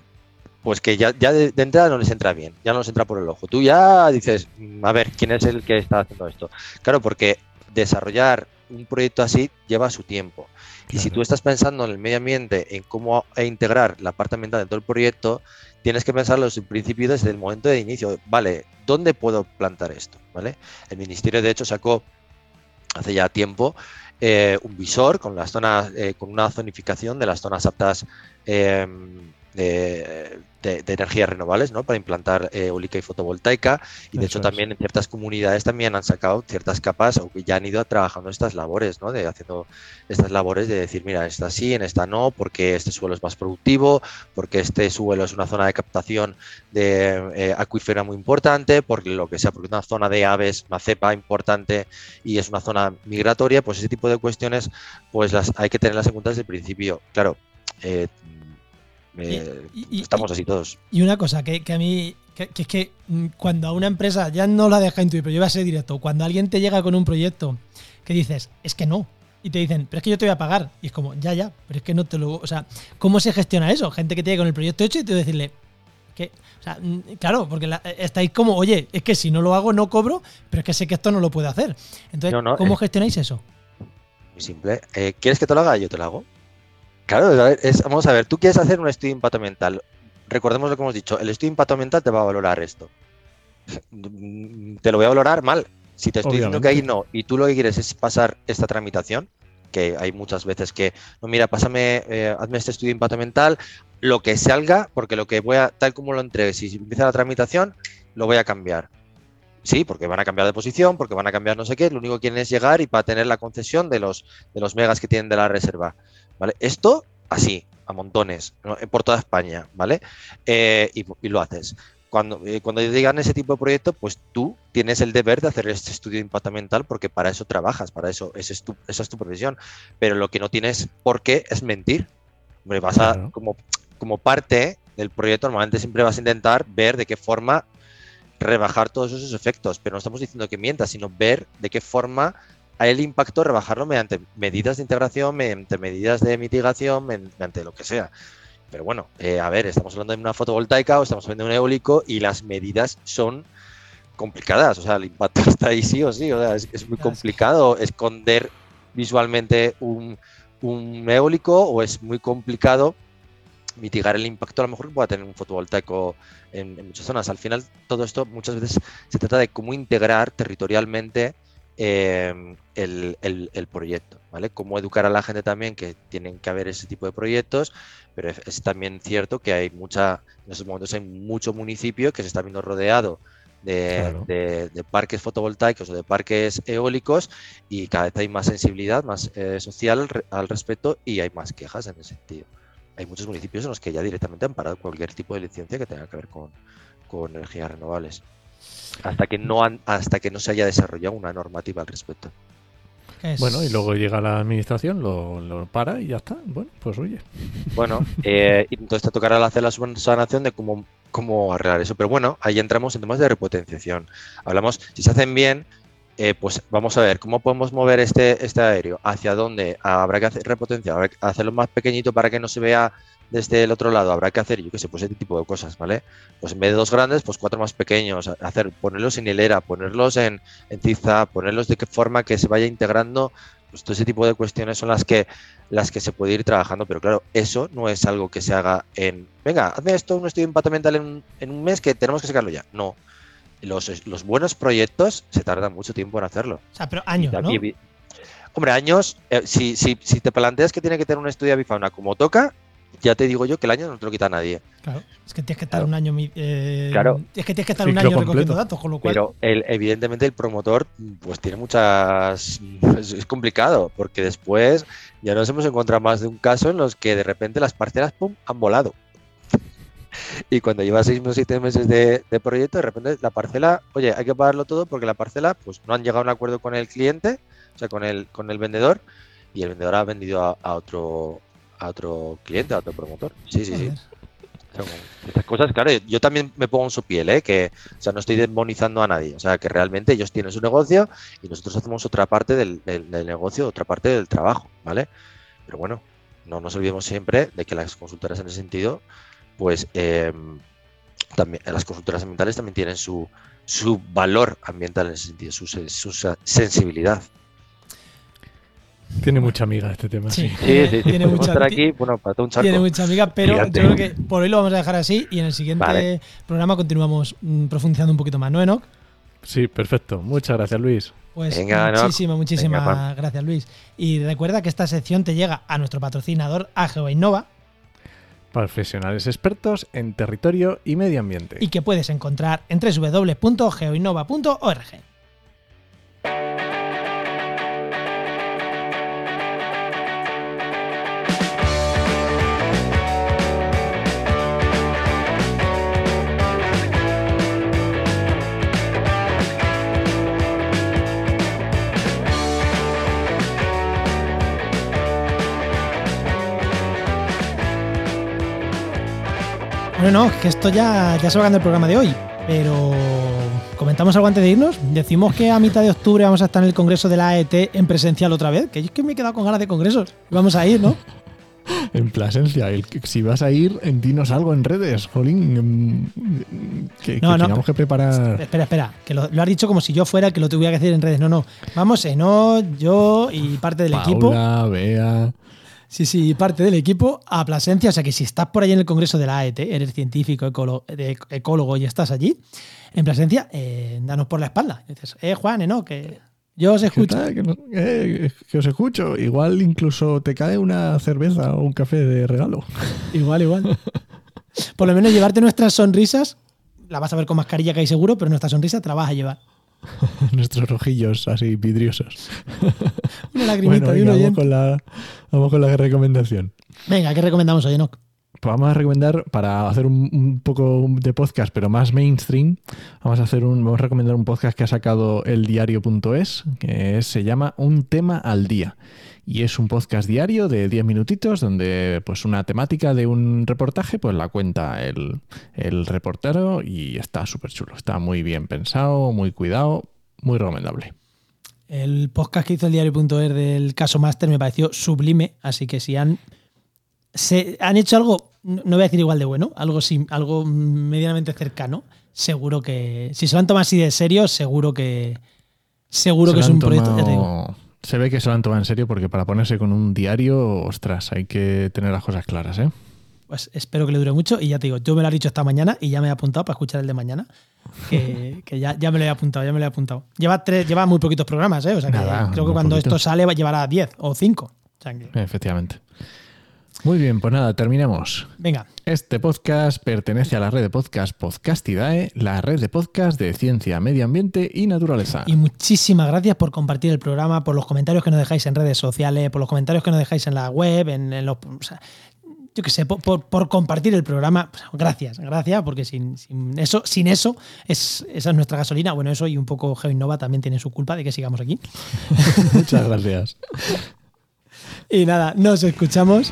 pues que ya, de, de entrada no les entra bien, ya no les entra por el ojo. Tú ya dices, "Mm, a ver, ¿quién es el que está haciendo esto? Claro, porque desarrollar un proyecto así lleva su tiempo. Y si tú estás pensando en el medio ambiente, en cómo e integrar la parte ambiental en todo el proyecto, tienes que pensarlo desde el principio, desde el momento de inicio. Vale, ¿dónde puedo plantar esto? ¿Vale? El ministerio, de hecho, sacó hace ya tiempo eh, un visor con las zonas, eh, con una zonificación de las zonas aptas eh, de, energías renovables, ¿no? Para implantar eh, eólica y fotovoltaica. Y de Eso hecho es. también en ciertas comunidades también han sacado ciertas capas o que ya han ido trabajando estas labores, ¿no? De haciendo estas labores de decir, mira, esta sí, en esta no, porque este suelo es más productivo, porque este suelo es una zona de captación de eh, acuífera muy importante, porque lo que sea, porque una zona de aves, una cepa importante y es una zona migratoria, pues ese tipo de cuestiones, pues las hay que tenerlas en cuenta desde el principio. Claro, eh, eh, Y- y- estamos así todos. Y una cosa que, que a mí, que, que es que mm, cuando a una empresa, ya no la deja intuir, pero yo voy a ser directo, cuando alguien te llega con un proyecto que dices, es que no, y te dicen, pero es que yo te voy a pagar, y es como, ya, ya, pero es que no te lo. O sea, ¿cómo se gestiona eso? Gente que te llega con el proyecto hecho y te decirle, que, o sea, mm, claro, porque la- estáis como, oye, es que si no lo hago no cobro, pero es que sé que esto no lo puedo hacer. Entonces, No, no, ¿cómo eh. gestionáis eso? Muy simple. Eh, ¿Quieres que te lo haga? Yo te lo hago. Claro, es- vamos a ver, tú quieres hacer un estudio de impacto ambiental. Recordemos lo que hemos dicho, el estudio de impacto ambiental te va a valorar esto. Mm, Te lo voy a valorar mal. Si te estoy diciendo que ahí no, y tú lo que quieres es pasar esta tramitación, que hay muchas veces que, no, mira, pásame, eh, hazme este estudio de impacto ambiental, lo que salga, porque lo que voy a, tal como lo entregues, si empieza la tramitación, lo voy a cambiar. Sí, porque van a cambiar de posición, porque van a cambiar no sé qué, lo único que quieren es llegar y para tener la concesión de los, de los megas que tienen de la reserva. ¿Vale? Esto así, a montones, ¿no? por toda España, ¿vale? Eh, y, y lo haces. Cuando, eh, cuando llegan ese tipo de proyecto, pues tú tienes el deber de hacer este estudio de impacto ambiental porque para eso trabajas, para eso esa es tu, esa es tu profesión. Pero lo que no tienes por qué es mentir. Hombre, vas a, Claro. como, como parte del proyecto, normalmente siempre vas a intentar ver de qué forma rebajar todos esos efectos, pero no estamos diciendo que mientas, sino ver de qué forma el impacto, rebajarlo mediante medidas de integración, mediante medidas de mitigación, mediante lo que sea. Pero bueno, eh, a ver, estamos hablando de una fotovoltaica o estamos hablando de un eólico y las medidas son complicadas. O sea, el impacto está ahí sí o sí. O sea, es, es muy complicado esconder visualmente un, un eólico o es muy complicado mitigar el impacto a lo mejor que pueda tener un fotovoltaico en, en muchas zonas. Al final, todo esto muchas veces se trata de cómo integrar territorialmente eh, el, el- el proyecto, ¿vale? Cómo educar a la gente también que tienen que haber ese tipo de proyectos, pero es, es también cierto que hay mucha, en estos momentos hay mucho municipio que se está viendo rodeado de, Claro. de- de parques fotovoltaicos o de parques eólicos y cada vez hay más sensibilidad, más eh, social al re- al respecto y hay más quejas en ese sentido. Hay muchos municipios en los que ya directamente han parado cualquier tipo de licencia que tenga que ver con, con energías renovables. Hasta que no han, hasta que no se haya desarrollado una normativa al respecto. Es- Bueno, y luego llega la administración, lo, lo para y ya está. Bueno, pues oye. Bueno, eh, y entonces te tocará hacer la subsanación de cómo, cómo arreglar eso. Pero bueno, ahí entramos en temas de repotenciación. Hablamos, si se hacen bien, eh, pues vamos a ver cómo podemos mover este, este aéreo, hacia dónde habrá que hacer repotenciar, habrá que hacerlo más pequeñito para que no se vea desde el otro lado, habrá que hacer, yo qué sé, pues ese tipo de cosas, ¿vale? Pues en vez de dos grandes, pues cuatro más pequeños, hacer, ponerlos en hilera, ponerlos en, en tiza, ponerlos de qué forma que se vaya integrando Pues todo ese tipo de cuestiones son las que, las que se puede ir trabajando, pero claro, eso no es algo que se haga en, venga, hazme esto, un estudio de impacto ambiental en, un- en un mes que tenemos que sacarlo ya. No. Los, los buenos proyectos se tardan mucho tiempo en hacerlo. O sea, pero años, ¿no? hombre, años, eh, si, si, si te planteas que tiene que tener un estudio de avifauna como toca, ya te digo yo que el año no te lo quita nadie. Claro. Es que tienes que estar Claro. un año. eh, Claro. Es que tienes que estar un año recogiendo completo. datos, con lo cual. Pero el, evidentemente el promotor pues tiene muchas... Es, es complicado, porque después ya nos hemos encontrado más de un caso en los que de repente las parcelas ¡pum! han volado. Y cuando lleva seis o siete meses de, de proyecto, de repente la parcela, oye, hay que pagarlo todo porque la parcela, pues no han llegado a un acuerdo con el cliente, o sea, con el, con el vendedor, y el vendedor ha vendido a, a otro a otro cliente, a otro promotor. Sí, sí, sí. Son Estas cosas, claro, yo también me pongo en su piel, ¿eh? que o sea, no estoy demonizando a nadie, o sea, que realmente ellos tienen su negocio y nosotros hacemos otra parte del, del- del negocio, otra parte del trabajo, ¿vale? Pero bueno, no nos olvidemos siempre de que las consultoras en ese sentido, pues eh, también las consultoras ambientales también tienen su, su valor ambiental en ese sentido, su, su sensibilidad. Tiene mucha amiga este tema, Sí. sí. Sí, sí, sí, Tiene mucha- estar aquí, bueno, para todo un charco. Tiene mucha amiga, pero Gigante. yo creo que por hoy lo vamos a dejar así y en el siguiente Vale. programa continuamos mm, profundizando un poquito más, ¿no, Enoch? Sí, perfecto. Muchas gracias, Luis. Pues Venga, muchísimas, muchísimas Venga, gracias, Luis. Y recuerda que esta sección te llega a nuestro patrocinador AGEO Innova Profesionales expertos en territorio y medio ambiente. y que puedes encontrar en www.geoinnova.org. Bueno, no, que esto ya, ya se va acabando el programa de hoy, pero comentamos algo antes de irnos. Decimos que a mitad de octubre vamos a estar en el congreso de la AET en presencial otra vez, que yo es que me he quedado con ganas de congresos. Vamos a ir, ¿no? En Plasencia, el si vas a ir, en dinos algo en redes, jolín. mm, Que, No, que no. tengamos que preparar. Espera, espera, que lo, lo has dicho como si yo fuera el que lo tuviera que decir en redes. No, no. Vamos, no, yo y parte del equipo. Paula, Bea. Sí, sí, parte del equipo a Plasencia. O sea que si estás por ahí en el congreso de la AET, eres científico, ecólogo, y estás allí, en Plasencia, eh, danos por la espalda. Y dices, eh, Juan, no, que yo os ¿Qué escucho. Que, no- eh, que os escucho. Igual incluso te cae una cerveza o un café de regalo. Igual, igual. Por lo menos llevarte nuestras sonrisas, la vas a ver con mascarilla que hay seguro, pero nuestra sonrisa te la vas a llevar. Nuestros rojillos así vidriosos. Una lagrimita Bueno, de un vamos, con la, vamos con la recomendación. Venga, ¿qué recomendamos hoy, Enoch? Pues vamos a recomendar, para hacer un, un poco de podcast, pero más mainstream, vamos a hacer un, vamos a recomendar un podcast que ha sacado eldiario.es, que se llama Un tema al día. Y es un podcast diario de 10 minutitos donde pues una temática de un reportaje pues la cuenta el, el reportero y está súper chulo. Está muy bien pensado, muy cuidado, muy recomendable. El podcast que hizo el diario.er del caso Master me pareció sublime, así que si han, se, han hecho algo, no voy a decir igual de bueno, algo, sim- algo medianamente cercano, seguro que, si se lo han tomado así de serio, seguro que, seguro Se que es un proyecto, ya te digo. Se ve que se lo han tomado en serio porque para ponerse con un diario, ostras, hay que tener las cosas claras, ¿eh? Pues espero que le dure mucho y ya te digo, yo me lo he dicho esta mañana y ya me he apuntado para escuchar el de mañana. Que, que ya, ya me lo he apuntado, ya me lo he apuntado. Lleva, tres, lleva muy poquitos programas, ¿eh? O sea que Nada, creo que cuando esto sale va- llevará 10 o 5. O sea que, Efectivamente. Muy bien, pues nada, terminemos. venga, Este podcast pertenece a la red de podcast Podcastidae, la red de podcast de ciencia, medio ambiente y naturaleza. Y muchísimas gracias por compartir el programa, por los comentarios que nos dejáis en redes sociales, por los comentarios que nos dejáis en la web, en, en los. o sea, yo qué sé, por, por- por compartir el programa. Gracias, gracias, porque sin, sin eso, sin eso, es, esa es nuestra gasolina. Bueno, eso y un poco GeoInnova también tiene su culpa de que sigamos aquí. Muchas gracias. Y nada, nos escuchamos